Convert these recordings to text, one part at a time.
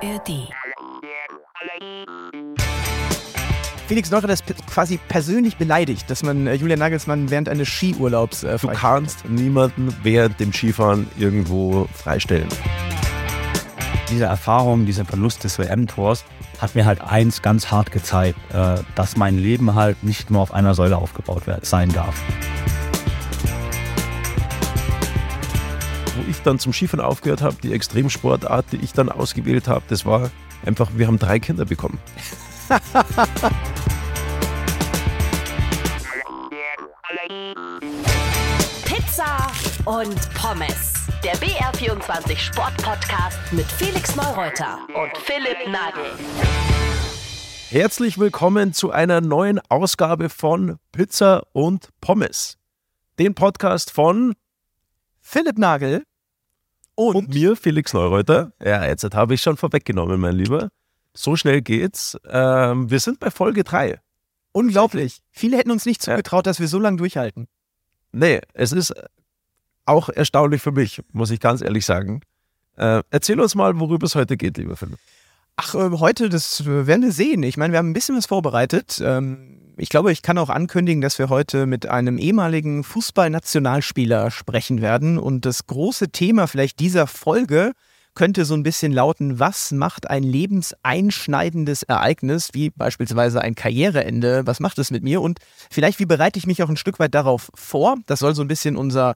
ARD. Felix Neurer ist quasi persönlich beleidigt, dass man äh, Julian Nagelsmann während eines Skiurlaubs äh, Du kannst niemanden während dem Skifahren irgendwo freistellen. Diese Erfahrung, dieser Verlust des WM-Tors hat mir halt eins ganz hart gezeigt, äh, dass mein Leben halt nicht nur auf einer Säule aufgebaut sein darf. Ich dann zum Skifahren aufgehört habe, die Extremsportart, die ich dann ausgewählt habe, das war einfach, wir haben drei Kinder bekommen. Pizza und Pommes. Der BR24 Sport-Podcast mit Felix Neureuter und Philipp Nagel. Herzlich willkommen zu einer neuen Ausgabe von Pizza und Pommes. Den Podcast von Philipp Nagel und, und mir, Felix Neureuter. Ja, jetzt habe ich schon vorweggenommen, mein Lieber. So schnell geht's. Ähm, wir sind bei Folge 3. Unglaublich. Viele hätten uns nicht zugetraut, dass wir so lange durchhalten. Nee, es ist auch erstaunlich für mich, muss ich ganz ehrlich sagen. Äh, erzähl uns mal, worüber es heute geht, lieber Philipp. Ach, äh, heute, das werden wir sehen. Ich meine, wir haben ein bisschen was vorbereitet. Ähm, ich glaube, ich kann auch ankündigen, dass wir heute mit einem ehemaligen Fußballnationalspieler sprechen werden. Und das große Thema vielleicht dieser Folge könnte so ein bisschen lauten, was macht ein lebenseinschneidendes Ereignis, wie beispielsweise ein Karriereende, was macht es mit mir? Und vielleicht, wie bereite ich mich auch ein Stück weit darauf vor? Das soll so ein bisschen unser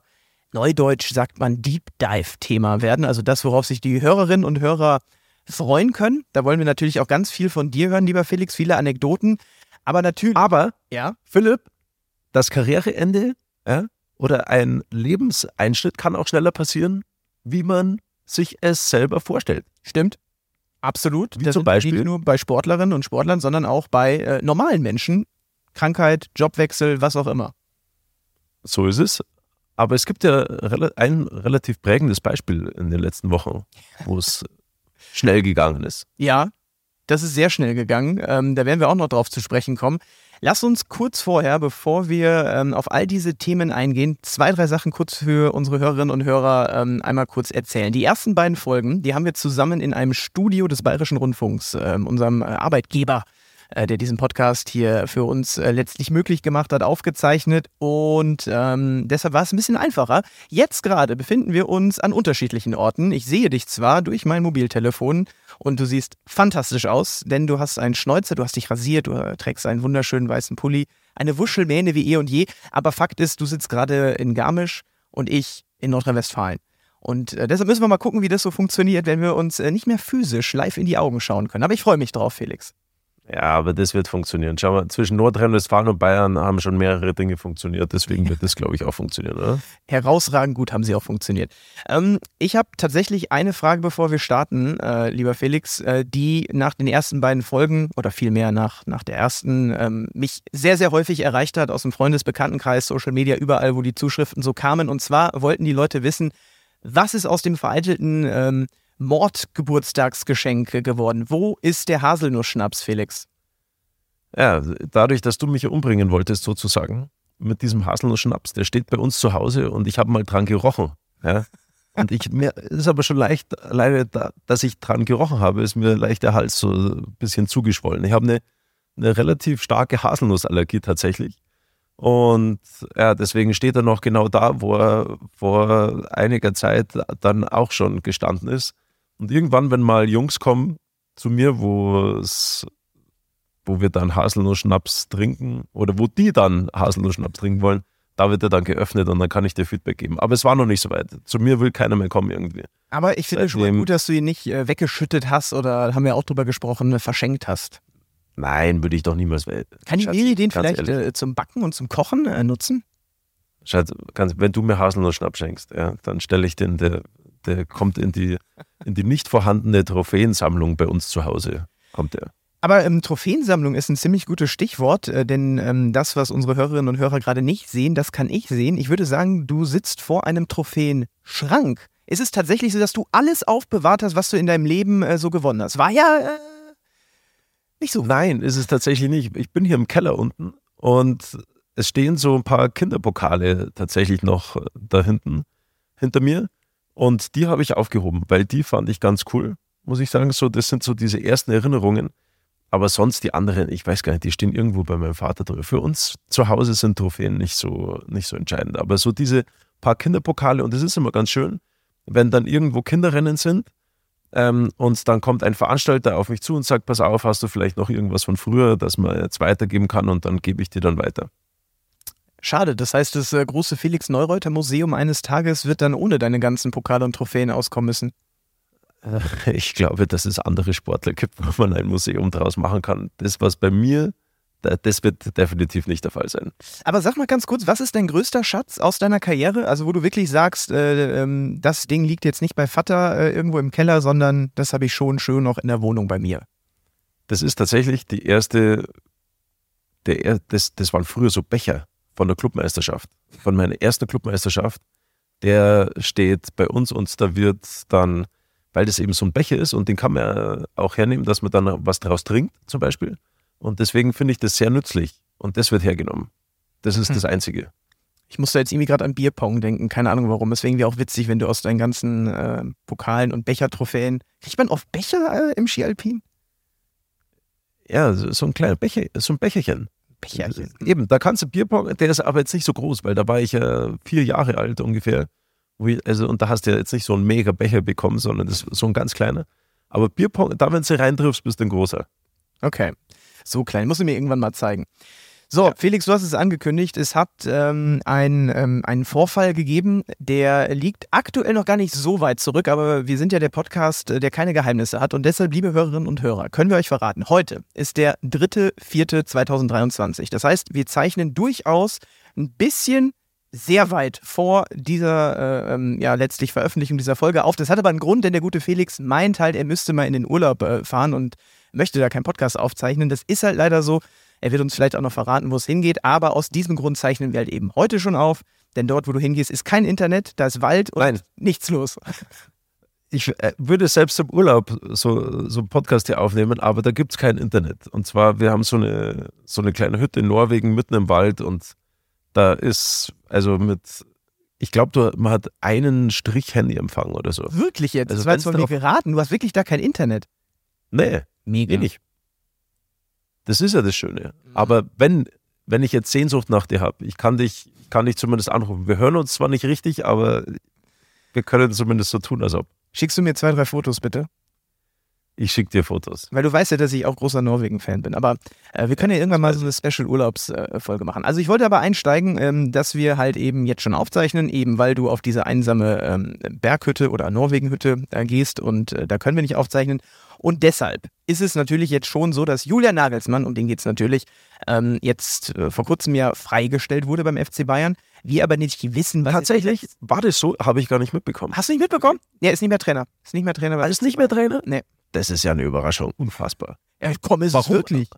Neudeutsch, sagt man, Deep Dive-Thema werden. Also das, worauf sich die Hörerinnen und Hörer freuen können. Da wollen wir natürlich auch ganz viel von dir hören, lieber Felix, viele Anekdoten. Aber natürlich. Aber, ja, Philipp, das Karriereende ja, oder ein Lebenseinschnitt kann auch schneller passieren, wie man sich es selber vorstellt. Stimmt. Absolut. Wie das zum Beispiel nicht nur bei Sportlerinnen und Sportlern, sondern auch bei äh, normalen Menschen. Krankheit, Jobwechsel, was auch immer. So ist es. Aber es gibt ja ein relativ prägendes Beispiel in den letzten Wochen, wo es schnell gegangen ist. Ja, das ist sehr schnell gegangen. Ähm, da werden wir auch noch drauf zu sprechen kommen. Lass uns kurz vorher, bevor wir ähm, auf all diese Themen eingehen, zwei, drei Sachen kurz für unsere Hörerinnen und Hörer ähm, einmal kurz erzählen. Die ersten beiden Folgen, die haben wir zusammen in einem Studio des Bayerischen Rundfunks, ähm, unserem äh, Arbeitgeber, äh, der diesen Podcast hier für uns äh, letztlich möglich gemacht hat, aufgezeichnet. Und ähm, deshalb war es ein bisschen einfacher. Jetzt gerade befinden wir uns an unterschiedlichen Orten. Ich sehe dich zwar durch mein Mobiltelefon und du siehst fantastisch aus, denn du hast einen Schnäuzer, du hast dich rasiert, du trägst einen wunderschönen weißen Pulli, eine Wuschelmähne wie eh und je. Aber Fakt ist, du sitzt gerade in Garmisch und ich in Nordrhein-Westfalen. Und äh, deshalb müssen wir mal gucken, wie das so funktioniert, wenn wir uns äh, nicht mehr physisch live in die Augen schauen können. Aber ich freue mich drauf, Felix. Ja, aber das wird funktionieren. Schau mal, zwischen Nordrhein-Westfalen und Bayern haben schon mehrere Dinge funktioniert. Deswegen wird das, glaube ich, auch funktionieren, oder? Herausragend gut haben sie auch funktioniert. Ähm, ich habe tatsächlich eine Frage, bevor wir starten, äh, lieber Felix, äh, die nach den ersten beiden Folgen oder vielmehr nach, nach der ersten ähm, mich sehr, sehr häufig erreicht hat aus dem Freundesbekanntenkreis, Social Media, überall, wo die Zuschriften so kamen. Und zwar wollten die Leute wissen, was ist aus dem vereitelten ähm, Mordgeburtstagsgeschenk geworden. Wo ist der Haselnuss-Schnaps, Felix? Ja, dadurch, dass du mich umbringen wolltest, sozusagen, mit diesem Haselnuss-Schnaps, der steht bei uns zu Hause und ich habe mal dran gerochen. Ja? Und ich, mir ist aber schon leicht, alleine, da, dass ich dran gerochen habe, ist mir leicht der Hals so ein bisschen zugeschwollen. Ich habe eine, eine relativ starke Haselnussallergie tatsächlich. Und ja, deswegen steht er noch genau da, wo er vor einiger Zeit dann auch schon gestanden ist. Und irgendwann, wenn mal Jungs kommen zu mir, wo es, wo wir dann Haselnuss-Schnaps trinken oder wo die dann Haselnuss-Schnaps trinken wollen, da wird er dann geöffnet und dann kann ich dir Feedback geben. Aber es war noch nicht so weit. Zu mir will keiner mehr kommen irgendwie. Aber ich finde schon mal gut, dass du ihn nicht äh, weggeschüttet hast oder haben wir auch drüber gesprochen, verschenkt hast. Nein, würde ich doch niemals. Kann die Miri den vielleicht äh, zum Backen und zum Kochen äh, nutzen? Schatz, wenn du mir Haselnuss-Schnaps schenkst, ja, dann stelle ich den, der, der kommt in die, in die nicht vorhandene Trophäensammlung bei uns zu Hause. Kommt der. Aber ähm, Trophäensammlung ist ein ziemlich gutes Stichwort, äh, denn ähm, das, was unsere Hörerinnen und Hörer gerade nicht sehen, das kann ich sehen. Ich würde sagen, du sitzt vor einem Trophäenschrank. Ist es tatsächlich so, dass du alles aufbewahrt hast, was du in deinem Leben äh, so gewonnen hast? War ja äh, nicht so. Nein, ist es tatsächlich nicht. Ich bin hier im Keller unten und es stehen so ein paar Kinderpokale tatsächlich noch äh, da hinten hinter mir. Und die habe ich aufgehoben, weil die fand ich ganz cool. muss ich sagen. So, das sind so diese ersten Erinnerungen. Aber sonst die anderen, ich weiß gar nicht, die stehen irgendwo bei meinem Vater drin. Für uns zu Hause sind Trophäen nicht so, nicht so entscheidend. Aber so diese paar Kinderpokale, und das ist immer ganz schön, wenn dann irgendwo Kinderrennen sind ähm, und dann kommt ein Veranstalter auf mich zu und sagt, pass auf, hast du vielleicht noch irgendwas von früher, das man jetzt weitergeben kann und dann gebe ich dir dann weiter. Schade, das heißt, das äh, große Felix Neureuter Museum eines Tages wird dann ohne deine ganzen Pokale und Trophäen auskommen müssen. Äh, ich glaube, dass es andere Sportler gibt, wo man ein Museum draus machen kann. Das, was bei mir, das wird definitiv nicht der Fall sein. Aber sag mal ganz kurz, was ist dein größter Schatz aus deiner Karriere? Also, wo du wirklich sagst, äh, ähm, das Ding liegt jetzt nicht bei Vater irgendwo im Keller, sondern das habe ich schon schön noch in der Wohnung bei mir. Das ist tatsächlich die erste, der, das, das waren früher so Becher von der Clubmeisterschaft, von meiner ersten Clubmeisterschaft. Der steht bei uns und da wird dann weil das eben so ein Becher ist und den kann man auch hernehmen, dass man dann was daraus trinkt, zum Beispiel. Und deswegen finde ich das sehr nützlich und das wird hergenommen. Das ist hm. das Einzige. Ich musste jetzt irgendwie gerade an Bierpong denken, keine Ahnung warum. Deswegen wäre auch witzig, wenn du aus deinen ganzen äh, Pokalen und Bechertrophäen. Kriegt man oft Becher äh, im Skialpin? Ja, so ein kleiner Becher, so ein Becherchen. Becherchen. Eben, da kannst du Bierpong, der ist aber jetzt nicht so groß, weil da war ich ja äh, vier Jahre alt ungefähr also, und da hast du ja jetzt nicht so einen mega Becher bekommen, sondern das ist so ein ganz kleiner. Aber Bierpong, da, wenn du reintriffst, bist du ein großer. Okay. So klein. Muss ich mir irgendwann mal zeigen. So, ja. Felix, du hast es angekündigt. Es hat ähm, ein, ähm, einen Vorfall gegeben, der liegt aktuell noch gar nicht so weit zurück, aber wir sind ja der Podcast, äh, der keine Geheimnisse hat. Und deshalb, liebe Hörerinnen und Hörer, können wir euch verraten, heute ist der 3.4.2023. Das heißt, wir zeichnen durchaus ein bisschen sehr weit vor dieser äh, ähm, ja letztlich Veröffentlichung dieser Folge auf. Das hat aber einen Grund, denn der gute Felix meint halt, er müsste mal in den Urlaub äh, fahren und möchte da keinen Podcast aufzeichnen. Das ist halt leider so. Er wird uns vielleicht auch noch verraten, wo es hingeht, aber aus diesem Grund zeichnen wir halt eben heute schon auf, denn dort, wo du hingehst, ist kein Internet, da ist Wald und Nein. nichts los. Ich äh, würde selbst im Urlaub so, so einen Podcast hier aufnehmen, aber da gibt es kein Internet. Und zwar, wir haben so eine, so eine kleine Hütte in Norwegen mitten im Wald und da ist, also mit, ich glaube, man hat einen Strich Handyempfang oder so. Wirklich jetzt? Also das war jetzt von mir geraten. Du hast wirklich da kein Internet. Nee. Mega. Eh nicht. Das ist ja das Schöne. Mhm. Aber wenn, wenn ich jetzt Sehnsucht nach dir habe, ich kann dich, kann dich zumindest anrufen. Wir hören uns zwar nicht richtig, aber wir können zumindest so tun, als ob. Schickst du mir zwei, drei Fotos bitte? Ich schicke dir Fotos. Weil du weißt ja, dass ich auch großer Norwegen-Fan bin. Aber äh, wir können ja irgendwann mal so eine Special-Urlaubsfolge machen. Also ich wollte aber einsteigen, ähm, dass wir halt eben jetzt schon aufzeichnen, eben weil du auf diese einsame ähm, Berghütte oder Norwegen-Hütte äh, gehst und äh, da können wir nicht aufzeichnen. Und deshalb ist es natürlich jetzt schon so, dass Julian Nagelsmann, um den geht es natürlich, ähm, jetzt äh, vor kurzem ja freigestellt wurde beim FC Bayern. Wir aber nicht wissen, was. Tatsächlich? War das so? Habe ich gar nicht mitbekommen. Hast du nicht mitbekommen? Ja, ist nicht mehr Trainer. Ist nicht mehr Trainer. Er ist nicht mehr Trainer? Nee. Das ist ja eine Überraschung. Unfassbar. Ja, komm, ist warum? es wirklich.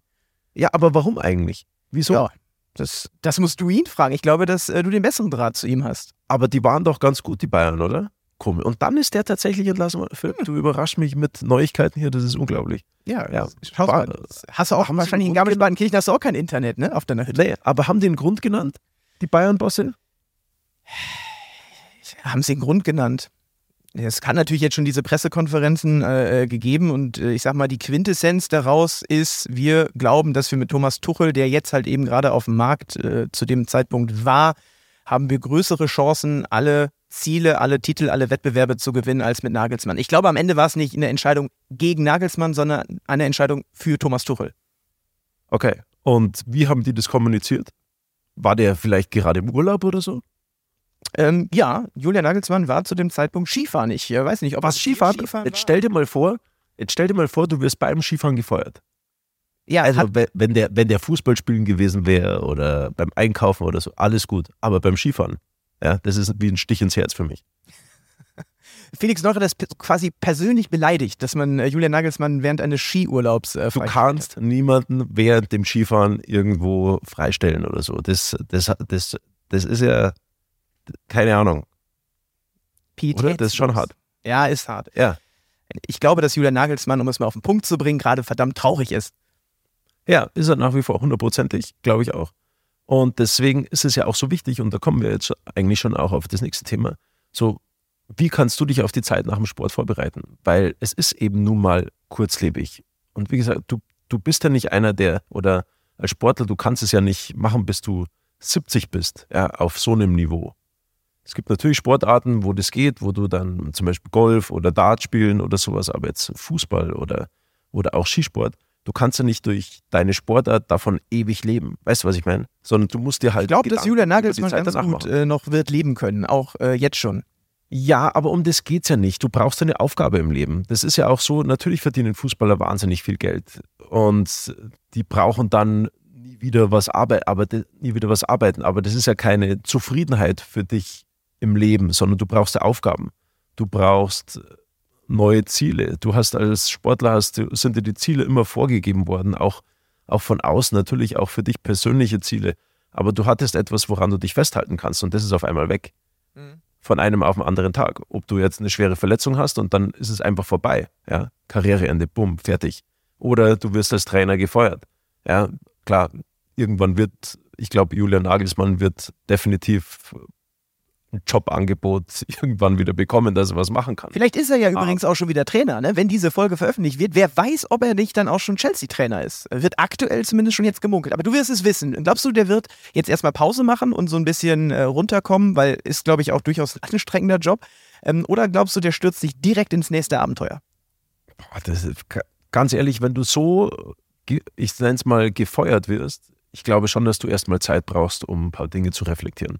Ja, aber warum eigentlich? Wieso? Ja, das, das musst du ihn fragen. Ich glaube, dass äh, du den besseren Draht zu ihm hast. Aber die waren doch ganz gut, die Bayern, oder? Komisch. Und dann ist der tatsächlich entlassen. Philipp, hm. du überraschst mich mit Neuigkeiten hier, das ist unglaublich. Ja, ja. Schau mal. Hast du auch haben wahrscheinlich in Garmisch-Partenkirchen hast du auch kein Internet, ne? Auf deiner Hütte. Nee, aber haben die einen Grund genannt? Die Bayern-Bosse? Haben sie einen Grund genannt? Es kann natürlich jetzt schon diese Pressekonferenzen äh, äh, gegeben und äh, ich sag mal, die Quintessenz daraus ist, wir glauben, dass wir mit Thomas Tuchel, der jetzt halt eben gerade auf dem Markt äh, zu dem Zeitpunkt war, haben wir größere Chancen, alle Ziele, alle Titel, alle Wettbewerbe zu gewinnen als mit Nagelsmann. Ich glaube, am Ende war es nicht eine Entscheidung gegen Nagelsmann, sondern eine Entscheidung für Thomas Tuchel. Okay. Und wie haben die das kommuniziert? War der vielleicht gerade im Urlaub oder so? Ähm, ja, Julian Nagelsmann war zu dem Zeitpunkt Skifahren. Ich äh, weiß nicht, ob was Skifahren. Skifahren jetzt stell dir mal vor, jetzt stell dir mal vor, du wirst beim Skifahren gefeuert. Ja, also wenn der, wenn der Fußballspielen gewesen wäre oder beim Einkaufen oder so, alles gut. Aber beim Skifahren, ja, das ist wie ein Stich ins Herz für mich. Felix Neurer ist quasi persönlich beleidigt, dass man äh, Julian Nagelsmann während eines Skiurlaubs äh, Du kannst niemanden während dem Skifahren irgendwo freistellen oder so. Das, das, das, das ist ja keine Ahnung. Oder? Das ist schon hart. Ja, ist hart. Ja. Ich glaube, dass Julian Nagelsmann, um es mal auf den Punkt zu bringen, gerade verdammt traurig ist. Ja, ist er nach wie vor hundertprozentig, glaube ich auch. Und deswegen ist es ja auch so wichtig, und da kommen wir jetzt eigentlich schon auch auf das nächste Thema, so wie kannst du dich auf die Zeit nach dem Sport vorbereiten? Weil es ist eben nun mal kurzlebig. Und wie gesagt, du, du bist ja nicht einer, der, oder als Sportler, du kannst es ja nicht machen, bis du 70 bist, ja, auf so einem Niveau. Es gibt natürlich Sportarten, wo das geht, wo du dann zum Beispiel Golf oder Dart spielen oder sowas, aber jetzt Fußball oder, oder auch Skisport, du kannst ja nicht durch deine Sportart davon ewig leben. Weißt du, was ich meine? Sondern du musst dir halt. Ich glaube, dass Julia Nagelsmann ganz gut äh, noch wird leben können, auch äh, jetzt schon. Ja, aber um das geht's ja nicht. Du brauchst eine Aufgabe im Leben. Das ist ja auch so, natürlich verdienen Fußballer wahnsinnig viel Geld und die brauchen dann nie wieder was arbeiten, aber nie wieder was arbeiten, aber das ist ja keine Zufriedenheit für dich im Leben, sondern du brauchst Aufgaben. Du brauchst neue Ziele. Du hast als Sportler hast, sind dir die Ziele immer vorgegeben worden, auch, auch von außen, natürlich auch für dich persönliche Ziele. Aber du hattest etwas, woran du dich festhalten kannst und das ist auf einmal weg von einem auf den anderen Tag. Ob du jetzt eine schwere Verletzung hast und dann ist es einfach vorbei. Ja? Karriereende, bumm, fertig. Oder du wirst als Trainer gefeuert. Ja, klar, irgendwann wird, ich glaube, Julian Nagelsmann wird definitiv ein Jobangebot irgendwann wieder bekommen, dass er was machen kann. Vielleicht ist er Ah. ja übrigens auch schon wieder Trainer, ne? wenn diese Folge veröffentlicht wird. Wer weiß, ob er nicht dann auch schon Chelsea-Trainer ist. Wird aktuell zumindest schon jetzt gemunkelt. Aber du wirst es wissen. Glaubst du, der wird jetzt erstmal Pause machen und so ein bisschen äh, runterkommen, weil ist, glaube ich, auch durchaus ein anstrengender Job? Ähm, oder glaubst du, der stürzt sich direkt ins nächste Abenteuer? Boah, das ist, ga- ganz ehrlich, wenn du so, ich nenne es mal, gefeuert wirst, ich glaube schon, dass du erstmal Zeit brauchst, um ein paar Dinge zu reflektieren.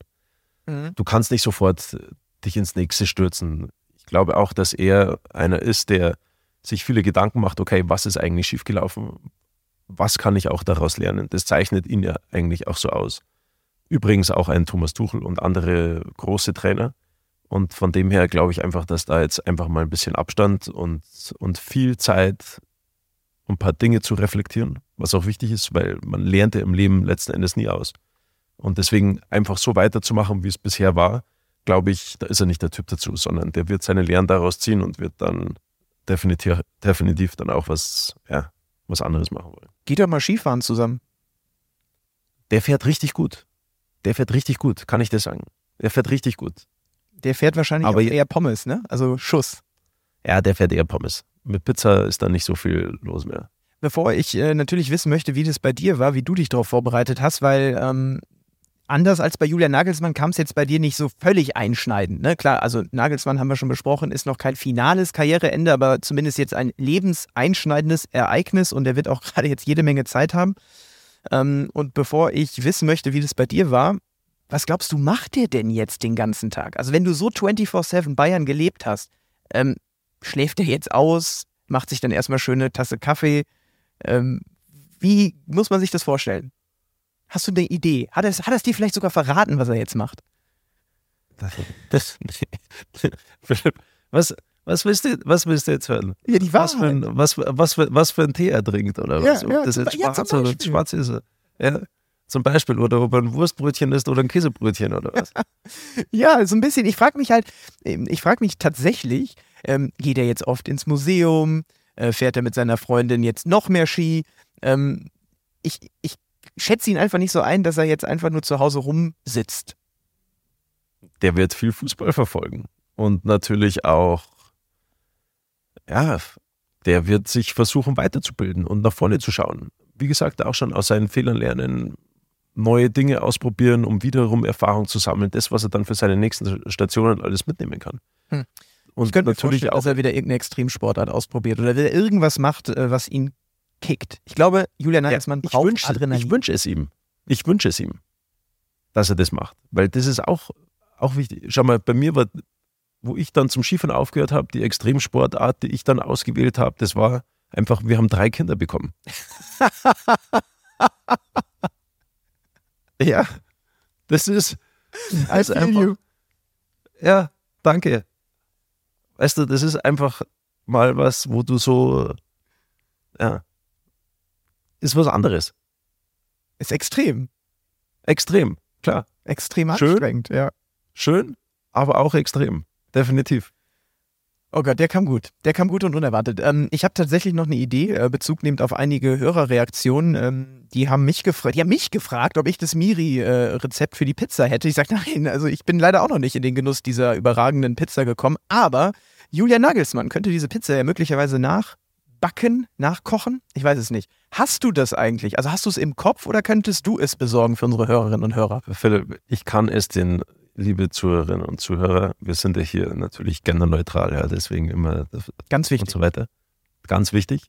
Du kannst nicht sofort äh, dich ins nächste stürzen. Ich glaube auch, dass er einer ist, der sich viele Gedanken macht, okay, was ist eigentlich schiefgelaufen? Was kann ich auch daraus lernen? Das zeichnet ihn ja eigentlich auch so aus. Übrigens auch ein Thomas Tuchel und andere große Trainer. Und von dem her glaube ich einfach, dass da jetzt einfach mal ein bisschen Abstand und, und viel Zeit, um ein paar Dinge zu reflektieren, was auch wichtig ist, weil man lernt ja im Leben letzten Endes nie aus. Und deswegen einfach so weiterzumachen, wie es bisher war, glaube ich, da ist er nicht der Typ dazu, sondern der wird seine Lehren daraus ziehen und wird dann definitiv, definitiv dann auch was, ja, was anderes machen wollen. Geht doch mal Skifahren zusammen. Der fährt richtig gut. Der fährt richtig gut, kann ich dir sagen. Der fährt richtig gut. Der fährt wahrscheinlich Aber eher Pommes, ne? Also Schuss. Ja, der fährt eher Pommes. Mit Pizza ist da nicht so viel los mehr. Bevor ich äh, natürlich wissen möchte, wie das bei dir war, wie du dich darauf vorbereitet hast, weil ähm, anders als bei Julian Nagelsmann kam es jetzt bei dir nicht so völlig einschneidend. Ne? Klar, also Nagelsmann haben wir schon besprochen, ist noch kein finales Karriereende, aber zumindest jetzt ein lebenseinschneidendes Ereignis und er wird auch gerade jetzt jede Menge Zeit haben. Ähm, und bevor ich wissen möchte, wie das bei dir war, was glaubst du, macht der denn jetzt den ganzen Tag? Also wenn du so 24-7 Bayern gelebt hast, ähm, schläft er jetzt aus, macht sich dann erstmal schöne Tasse Kaffee. Ähm, wie muss man sich das vorstellen? Hast du eine Idee? Hat er es hat er es dir vielleicht sogar verraten, was er jetzt macht? Das, Philipp, was, was, willst du, was willst du jetzt hören? Ja, die Was für, ein, was, was, für, was für ein Tee er trinkt oder Ja, was? Ob ja, das jetzt ja, schwarz oder schwarz ist. Ja, zum Beispiel. Oder ob er ein Wurstbrötchen ist oder ein Käsebrötchen oder was. Ja, so ein bisschen. Ich frage mich halt, ähm, ich frage mich tatsächlich, ähm, geht er jetzt oft ins Museum? Äh, fährt er mit seiner Freundin jetzt noch mehr Ski? Ähm, ich, ich schätze ihn einfach nicht so ein, dass er jetzt einfach nur zu Hause rumsitzt. Der wird viel Fußball verfolgen. Und natürlich auch, ja, der wird sich versuchen weiterzubilden und nach vorne zu schauen. Wie gesagt, auch schon aus seinen Fehlern lernen, neue Dinge ausprobieren, um wiederum Erfahrung zu sammeln, das, was er dann für seine nächsten Stationen alles mitnehmen kann. Hm. Und Ich könnte natürlich auch dass er wieder irgendeine Extremsportart ausprobiert oder wieder irgendwas macht, äh, was ihn kickt. Ich glaube, Julian Nagelsmann ich braucht wünsche, Adrenalin. ich wünsche es ihm. Ich wünsche es ihm, dass er das macht. Weil das ist auch, auch wichtig. Schau mal, bei mir war, wo ich dann zum Skifahren aufgehört habe, die Extremsportart, die ich dann ausgewählt habe, das war einfach, wir haben drei Kinder bekommen. ja, das ist, feel einfach, ja, danke. Weißt du, das ist einfach mal was, wo du so, ja, ist was anderes. Ist extrem. Extrem, klar. Extrem Schön. anstrengend, ja. Schön, aber auch extrem. Definitiv. Oh Gott, der kam gut. Der kam gut und unerwartet. Ähm, ich habe tatsächlich noch eine Idee, äh, Bezug nehmend auf einige Hörerreaktionen. Ähm, die haben mich gefragt, die haben mich gefragt, ob ich das Miri-Rezept äh, für die Pizza hätte. Ich sage, nein, also ich bin leider auch noch nicht in den Genuss dieser überragenden Pizza gekommen. Aber Julia Nagelsmann könnte diese Pizza ja möglicherweise nachbacken, nachkochen. Ich weiß es nicht. Hast du das eigentlich? Also hast du es im Kopf oder könntest du es besorgen für unsere Hörerinnen und Hörer? Philipp, ich kann es den liebe Zuhörerinnen und Zuhörer, wir sind ja hier natürlich genderneutral, ja, deswegen immer ganz wichtig und so weiter. Ganz wichtig.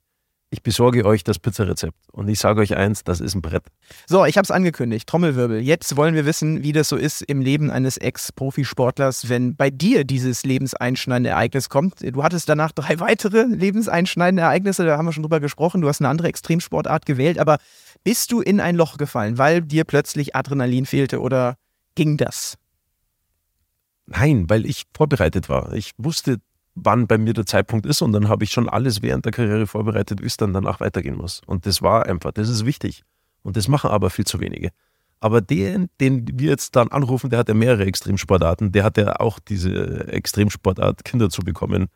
Ich besorge euch das Pizzarezept und ich sage euch eins, das ist ein Brett. So, ich habe es angekündigt, Trommelwirbel. Jetzt wollen wir wissen, wie das so ist im Leben eines Ex-Profisportlers, wenn bei dir dieses lebenseinschneidende Ereignis kommt. Du hattest danach drei weitere lebenseinschneidende Ereignisse, da haben wir schon drüber gesprochen. Du hast eine andere Extremsportart gewählt, aber bist du in ein Loch gefallen, weil dir plötzlich Adrenalin fehlte oder ging das? Nein, weil ich vorbereitet war. Ich wusste, wann bei mir der Zeitpunkt ist und dann habe ich schon alles während der Karriere vorbereitet, wie es dann danach weitergehen muss. Und das war einfach, das ist wichtig. Und das machen aber viel zu wenige. Aber den, den wir jetzt dann anrufen, der hat ja mehrere Extremsportarten, der hat ja auch diese Extremsportart Kinder zu bekommen,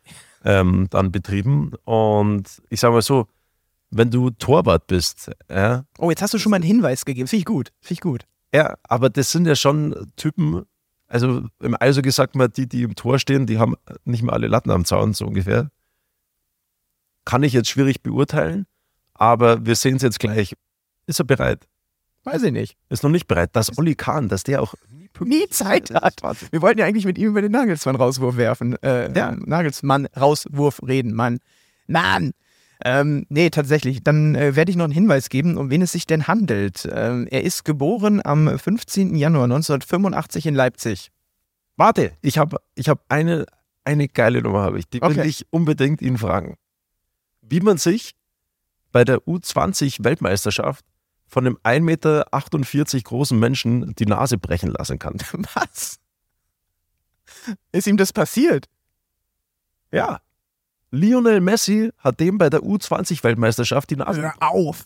ähm, dann betrieben. Und ich sage mal so, wenn du Torwart bist, ja, Oh, jetzt hast du schon mal einen Hinweis gegeben. Finde ich gut. Finde ich gut. ja, aber das sind ja schon Typen, also im Eishockey sagt man, die, die im Tor stehen, die haben nicht mehr alle Latten am Zaun, so ungefähr. Kann ich jetzt schwierig beurteilen, aber wir sehen es jetzt gleich. Ist er bereit? Weiß ich nicht. Ist noch nicht bereit. Dass Olli Kahn, dass der auch Nie Zeit hat. Wir wollten ja eigentlich mit ihm über den Nagelsmann-Rauswurf werfen. Äh, Ja. Nagelsmann-Rauswurf reden, Mann. Mann! Ähm, nee, tatsächlich. Dann äh, werde ich noch einen Hinweis geben, um wen es sich denn handelt. Ähm, er ist geboren am 15. Januar 1985 in Leipzig. Warte, ich habe ich hab eine, eine geile Nummer, habe ich. Die will Okay. ich unbedingt ihn fragen. Wie man sich bei der U20-Weltmeisterschaft von einem 1,48 Meter großen Menschen die Nase brechen lassen kann. Was? Ist ihm das passiert? Ja. Lionel Messi hat dem bei der U20-Weltmeisterschaft die Nase. Hör auf!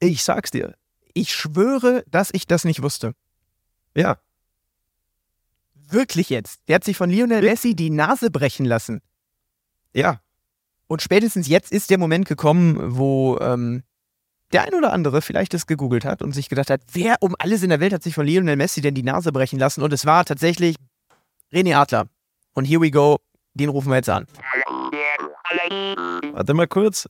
Ich sag's dir. Ich schwöre, dass ich das nicht wusste. Ja. Wirklich jetzt. Der hat sich von Lionel Messi die Nase brechen lassen. Ja. Und spätestens jetzt ist der Moment gekommen, wo ähm, der ein oder andere vielleicht das gegoogelt hat und sich gedacht hat, wer um alles in der Welt hat sich von Lionel Messi denn die Nase brechen lassen? Und es war tatsächlich René Adler. Und here we go, den rufen wir jetzt an. Warte mal kurz.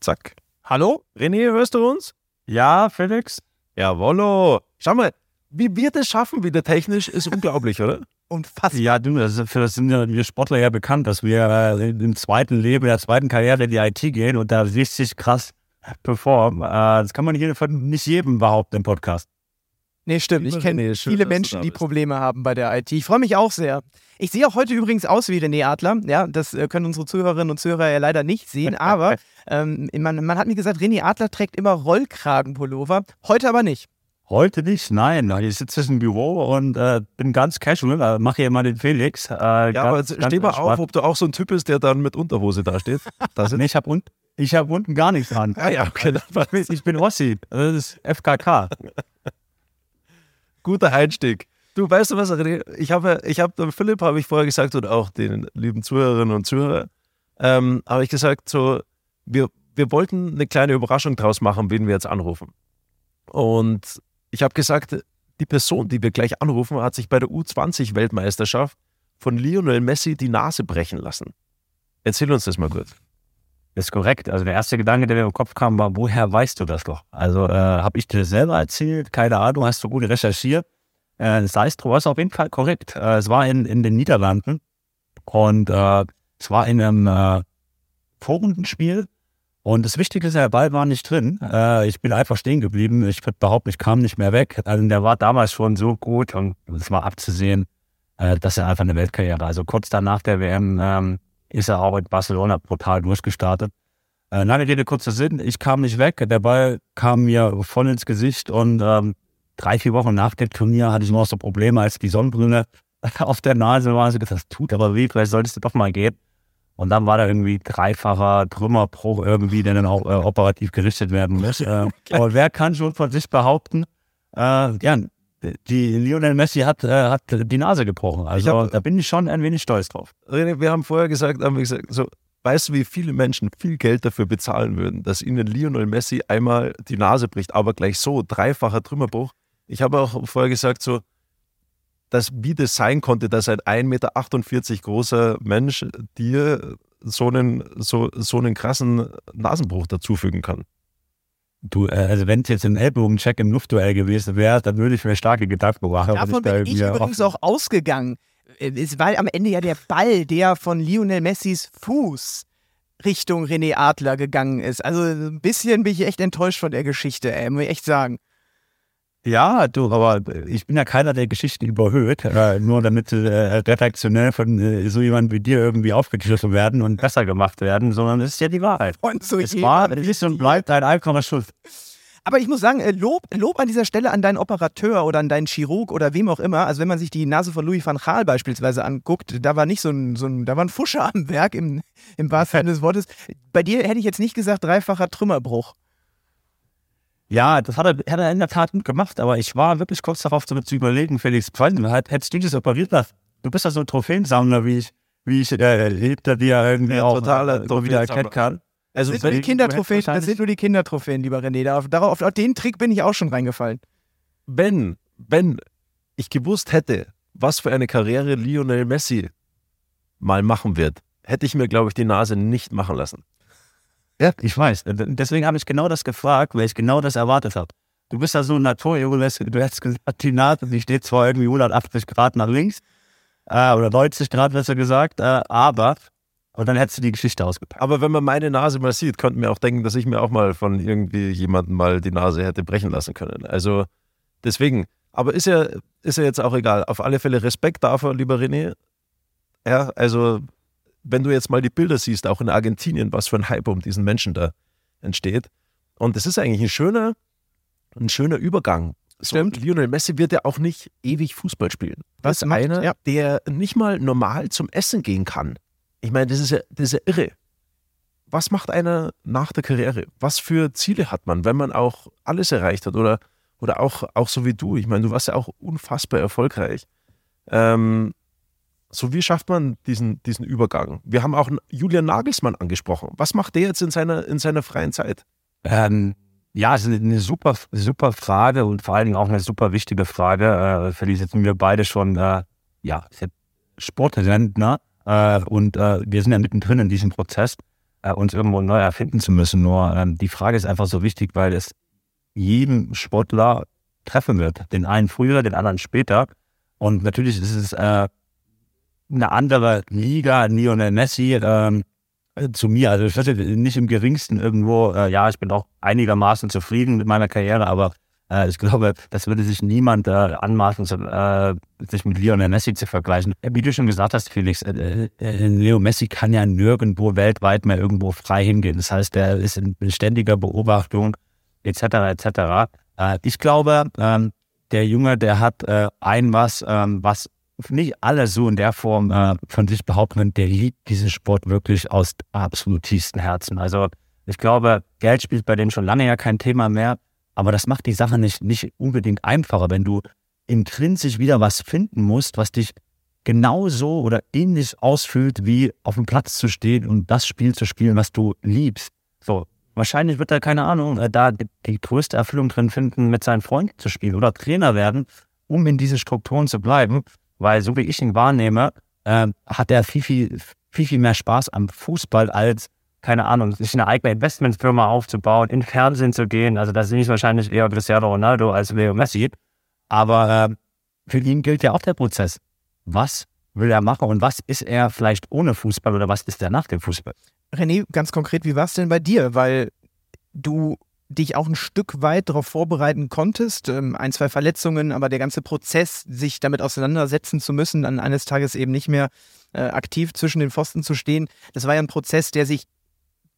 Zack. Hallo? René, hörst du uns? Ja, Felix? Jawollo. Schau mal, wie wir das schaffen wieder technisch, ist unglaublich, oder? Unfassbar. Ja, du, das, für das sind ja wir Sportler ja bekannt, dass wir äh, im zweiten Leben, in der zweiten Karriere in die IT gehen und da richtig krass performen. Äh, das kann man hier nicht jedem behaupten im Podcast. Nee, stimmt. Ich kenne schön, viele Menschen, die. Probleme haben bei der IT. Ich freue mich auch sehr. Ich sehe auch heute übrigens aus wie René Adler. Ja, das äh, können unsere Zuhörerinnen und Zuhörer ja leider nicht sehen. Aber ähm, man, man hat mir gesagt, René Adler trägt immer Rollkragenpullover. Heute aber nicht. Heute nicht, nein. Ich sitze im Büro und äh, bin ganz casual, äh, mache hier mal den Felix. Äh, Ja, ganz, aber ganz steh mal auf, ob du auch so ein Typ bist, der dann mit Unterhose da steht. Da sind Nee, ich habe un hab unten gar nichts dran. Ah ja, okay, bin, ich bin Rossi, das ist FKK. guter Einstieg. Du, weißt du was, René? Ich habe, ich habe, Philipp habe ich vorher gesagt und auch den lieben Zuhörerinnen und Zuhörern, ähm, habe ich gesagt, so, wir, wir wollten eine kleine Überraschung draus machen, wen wir jetzt anrufen. Und ich habe gesagt, die Person, die wir gleich anrufen, hat sich bei der U20-Weltmeisterschaft von Lionel Messi die Nase brechen lassen. Erzähl uns das mal kurz. Ist korrekt. Also der erste Gedanke, der mir im Kopf kam, war, woher weißt du das doch? Also äh, habe ich dir selber erzählt? Keine Ahnung, hast du gut recherchiert? Äh, das heißt, du warst auf jeden Fall korrekt. Äh, es war in, in den Niederlanden und äh, es war in einem äh, Vorrundenspiel und das Wichtige ist, der Ball war nicht drin. Äh, ich bin einfach stehen geblieben. Ich würde behaupten, ich kam nicht mehr weg. Also der war damals schon so gut und es war abzusehen, äh, dass er einfach eine Weltkarriere. Also kurz danach der WM ähm, ist er auch in Barcelona brutal durchgestartet. Äh, lange Rede, kurzer Sinn, ich kam nicht weg, der Ball kam mir voll ins Gesicht und ähm, drei, vier Wochen nach dem Turnier hatte ich noch so Probleme, als die Sonnenbrille auf der Nase war. Ich gedacht, das tut aber weh, vielleicht solltest du doch mal gehen. Und dann war da irgendwie dreifacher Trümmerbruch irgendwie, der dann auch äh, operativ gerichtet werden muss. Äh, aber wer kann schon von sich behaupten, äh, ja, die Lionel Messi hat, äh, hat die Nase gebrochen. Also hab- da bin ich schon ein wenig stolz drauf. René, wir haben vorher gesagt, haben wir gesagt, so, weißt du, wie viele Menschen viel Geld dafür bezahlen würden, dass ihnen Lionel Messi einmal die Nase bricht, aber gleich so, dreifacher Trümmerbruch. Ich habe auch vorher gesagt, so, dass, wie das sein konnte, dass ein 1,48 Meter großer Mensch dir so einen, so, so einen krassen Nasenbruch dazufügen kann. Du, äh, also wenn es jetzt ein Ellbogencheck im Luftduell gewesen wäre, dann würde ich mir starke Gedanken machen. Davon da bin ich übrigens auch ausgegangen. Äh, Es war am Ende ja der Ball, der von Lionel Messis Fuß Richtung René Adler gegangen ist. Also ein bisschen bin ich echt enttäuscht von der Geschichte, ey, muss ich echt sagen. Ja, du, aber ich bin ja keiner, der Geschichten überhöht, äh, nur damit äh, redaktionell von äh, so jemandem wie dir irgendwie aufgegriffen werden und besser gemacht werden, sondern es ist ja die Wahrheit. Und so Es war, es ist und bleibt ein einfacher Schuss. Aber ich muss sagen, äh, Lob, Lob an dieser Stelle an deinen Operateur oder an deinen Chirurg oder wem auch immer. Also wenn man sich die Nase von Louis van Gaal beispielsweise anguckt, da war nicht so ein, so ein da war ein Fuscher am Werk im, im wahrsten Sinne des Wortes. Bei dir hätte ich jetzt nicht gesagt dreifacher Trümmerbruch. Ja, das hat er, hat er in der Tat gut gemacht, aber ich war wirklich kurz darauf zu, zu überlegen, Felix, hätt- hättest du das operiert lassen? Du bist ja so ein Trophäensammler, wie ich, wie ich äh, hinter dir irgendwie Ja, auch totaler äh, immer wieder erkennen kann. Also Das sind nur die Kindertrophäen, das sind nur die Kindertrophäen, lieber René. Darauf, darauf, auf den Trick bin ich auch schon reingefallen. wenn, wenn ich gewusst hätte, was für eine Karriere Lionel Messi mal machen wird, hätte ich mir, glaube ich, die Nase nicht machen lassen. Ja, ich weiß. Deswegen habe ich genau das gefragt, weil ich genau das erwartet habe. Du bist ja so ein Naturjunge, du hättest gesagt, die Nase, die steht zwar irgendwie 180 Grad nach links, äh, oder 90 Grad besser gesagt, äh, aber, und dann hättest du die Geschichte ausgepackt. Aber wenn man meine Nase mal sieht, könnte man auch denken, dass ich mir auch mal von irgendwie jemandem mal die Nase hätte brechen lassen können. Also deswegen, aber ist ja, ist ja jetzt auch egal. Auf alle Fälle Respekt dafür, lieber René. Ja, also wenn du jetzt mal die Bilder siehst, auch in Argentinien, was für ein Hype um diesen Menschen da entsteht. Und es ist eigentlich ein schöner, ein schöner Übergang. So, Stimmt. Lionel Messi wird ja auch nicht ewig Fußball spielen. Was Das ist macht- einer, ja. der nicht mal normal zum Essen gehen kann. Ich meine, das ist ja, das ist ja irre. Was macht einer nach der Karriere? Was für Ziele hat man, wenn man auch alles erreicht hat oder, oder auch, auch so wie du? Ich meine, du warst ja auch unfassbar erfolgreich. Ähm, so wie schafft man diesen, diesen Übergang? Wir haben auch Julian Nagelsmann angesprochen. Was macht der jetzt in seiner, in seiner freien Zeit? Ähm, ja, es ist eine super, super Frage und vor allen Dingen auch eine super wichtige Frage. Äh, für die sitzen wir beide schon, äh, ja, Sportrentner äh, und äh, wir sind ja mittendrin in diesem Prozess, äh, uns irgendwo neu erfinden zu müssen. Nur ähm, die Frage ist einfach so wichtig, weil es jedem Sportler treffen wird. Den einen früher, den anderen später. Und natürlich ist es äh, eine andere Liga, Lionel Messi, ähm, äh, zu mir. Also ich hatte nicht im geringsten irgendwo, äh, ja, ich bin auch einigermaßen zufrieden mit meiner Karriere, aber äh, ich glaube, das würde sich niemand äh, anmaßen, zu, äh, sich mit Lionel Messi zu vergleichen. Äh, Wie du schon gesagt hast, Felix, äh, äh, Leo Messi kann ja nirgendwo weltweit mehr irgendwo frei hingehen. Das heißt, er ist in ständiger Beobachtung, etc., etc. Äh, ich glaube, ähm, der Junge, der hat äh, ein was, ähm, was nicht alle so in der Form äh, von sich behaupten der liebt diesen Sport wirklich aus absolut tiefstem Herzen. Also ich glaube, Geld spielt bei denen schon lange ja kein Thema mehr, aber das macht die Sache nicht, nicht unbedingt einfacher, wenn du intrinsisch wieder was finden musst, was dich genauso oder ähnlich ausfüllt, wie auf dem Platz zu stehen und das Spiel zu spielen, was du liebst. So, wahrscheinlich wird er, keine Ahnung, äh, da die größte Erfüllung drin finden, mit seinen Freunden zu spielen oder Trainer werden, um in diese Strukturen zu bleiben. Weil so wie ich ihn wahrnehme, äh, hat er viel, viel, viel, viel mehr Spaß am Fußball als, keine Ahnung, sich eine eigene Investmentfirma aufzubauen, in Fernsehen zu gehen. Also da sehe ich wahrscheinlich eher Cristiano Ronaldo als Leo Messi. Aber äh, für ihn gilt ja auch der Prozess. Was will er machen und was ist er vielleicht ohne Fußball oder was ist er nach dem Fußball? René, ganz konkret, wie war es denn bei dir? Weil du dich auch ein Stück weit darauf vorbereiten konntest, ähm, ein, zwei Verletzungen, aber der ganze Prozess, sich damit auseinandersetzen zu müssen, dann eines Tages eben nicht mehr äh, aktiv zwischen den Pfosten zu stehen, das war ja ein Prozess, der sich,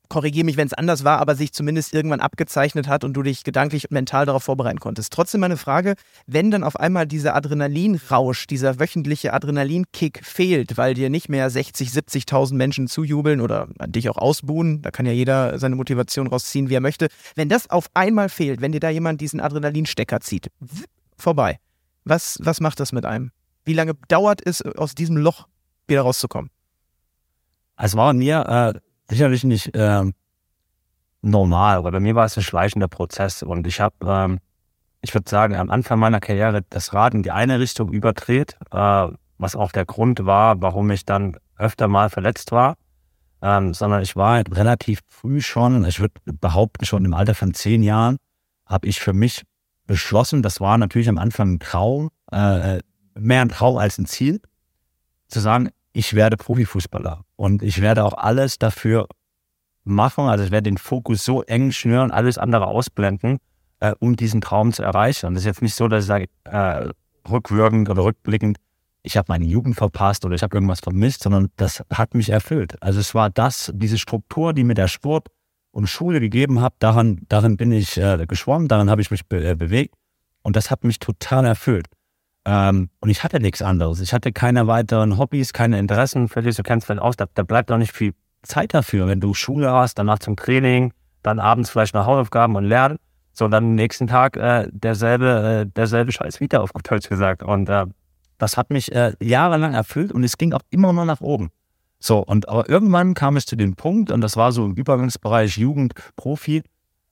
korrigiere mich, wenn es anders war, aber sich zumindest irgendwann abgezeichnet hat und du dich gedanklich und mental darauf vorbereiten konntest. Trotzdem meine Frage, wenn dann auf einmal dieser Adrenalinrausch, dieser wöchentliche Adrenalinkick fehlt, weil dir nicht mehr 60, 70.000 Menschen zujubeln oder dich auch ausbuhen, da kann ja jeder seine Motivation rausziehen, wie er möchte. Wenn das auf einmal fehlt, wenn dir da jemand diesen Adrenalinstecker zieht, vorbei. Was, was macht das mit einem? Wie lange dauert es, aus diesem Loch wieder rauszukommen? Es war mir äh, sicherlich nicht äh, normal, aber bei mir war es ein schleichender Prozess und ich habe, ähm, ich würde sagen, am Anfang meiner Karriere das Rad in die eine Richtung überdreht, äh, was auch der Grund war, warum ich dann öfter mal verletzt war, ähm, sondern ich war halt relativ früh schon, ich würde behaupten schon im Alter von zehn Jahren, habe ich für mich beschlossen, das war natürlich am Anfang ein Traum, äh, mehr ein Traum als ein Ziel, zu sagen, ich werde Profifußballer und ich werde auch alles dafür machen, also ich werde den Fokus so eng schnüren, alles andere ausblenden, äh, um diesen Traum zu erreichen. Und das ist jetzt nicht so, dass ich sage, äh, rückwirkend oder rückblickend, ich habe meine Jugend verpasst oder ich habe irgendwas vermisst, sondern das hat mich erfüllt. Also es war das, diese Struktur, die mir der Sport und Schule gegeben hat, daran, darin bin ich äh, geschwommen, daran habe ich mich be äh, bewegt und das hat mich total erfüllt. Ähm, und ich hatte nichts anderes. Ich hatte keine weiteren Hobbys, keine Interessen. Vielleicht, du kennst vielleicht aus, da, da bleibt auch nicht viel Zeit dafür, wenn du Schule hast, danach zum Training, dann abends vielleicht noch Hausaufgaben und lernen. So, dann am nächsten Tag äh, derselbe, äh, derselbe Scheiß wieder auf gut Deutsch gesagt. Und äh, das hat mich äh, jahrelang erfüllt und es ging auch immer nur nach oben. So, und aber irgendwann kam es zu dem Punkt, und das war so im Übergangsbereich Jugend, Profi,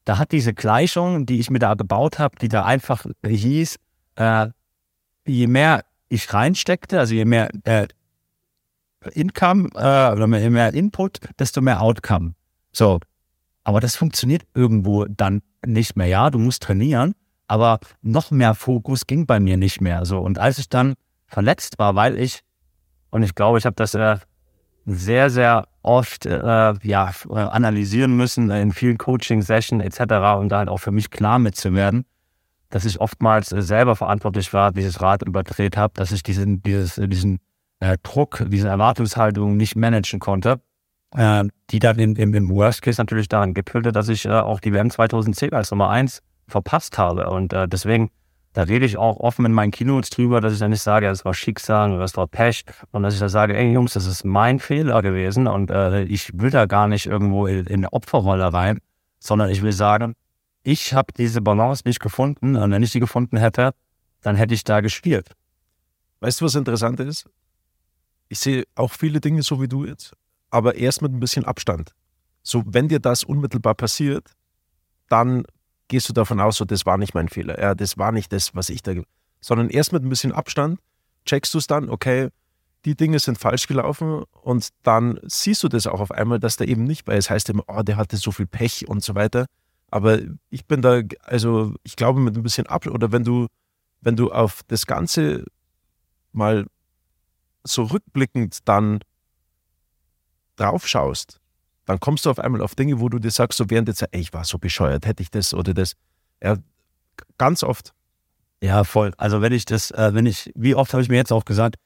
da hat diese Gleichung, die ich mir da gebaut habe, die da einfach hieß, äh, je mehr ich reinsteckte, also je mehr äh, Income äh, oder je mehr Input, desto mehr Outcome. So, aber das funktioniert irgendwo dann nicht mehr. Ja, du musst trainieren, aber noch mehr Fokus ging bei mir nicht mehr. So, und als ich dann verletzt war, weil ich, und ich glaube, ich habe das äh, sehr, sehr oft äh, ja, analysieren müssen in vielen Coaching-Sessions etc., um da halt auch für mich klar mitzuwerden, dass ich oftmals äh, selber verantwortlich war, dieses Rad überdreht habe, dass ich diesen, dieses, diesen äh, Druck, diese Erwartungshaltung nicht managen konnte, äh, die dann im, im, im Worst Case natürlich daran gipfelte, dass ich äh, auch die WM 2010 als Nummer 1 verpasst habe. Und äh, deswegen da rede ich auch offen in meinen Keynotes drüber, dass ich dann nicht sage, das war Schicksal oder das war Pech, sondern dass ich da sage, ey Jungs, das ist mein Fehler gewesen und äh, ich will da gar nicht irgendwo in, in eine Opferrolle rein, sondern ich will sagen, ich habe diese Balance nicht gefunden und wenn ich sie gefunden hätte, dann hätte ich da gespielt. Weißt du, was interessant ist? Ich sehe auch viele Dinge so wie du jetzt, aber erst mit ein bisschen Abstand. So, wenn dir das unmittelbar passiert, dann gehst du davon aus, so, das war nicht mein Fehler, ja, das war nicht das, was ich da, sondern erst mit ein bisschen Abstand checkst du es dann, okay, die Dinge sind falsch gelaufen und dann siehst du das auch auf einmal, dass der eben nicht bei ist. Heißt immer, oh, der hatte so viel Pech und so weiter. Aber ich bin da, also ich glaube mit ein bisschen ab oder wenn du, wenn du auf das Ganze mal so rückblickend dann drauf schaust, dann kommst du auf einmal auf Dinge, wo du dir sagst, so während der Zeit, ey, ich war so bescheuert, hätte ich das oder das. Ja, ganz oft. Ja, voll. Also wenn ich das, äh, wenn ich, wie oft habe ich mir jetzt auch gesagt,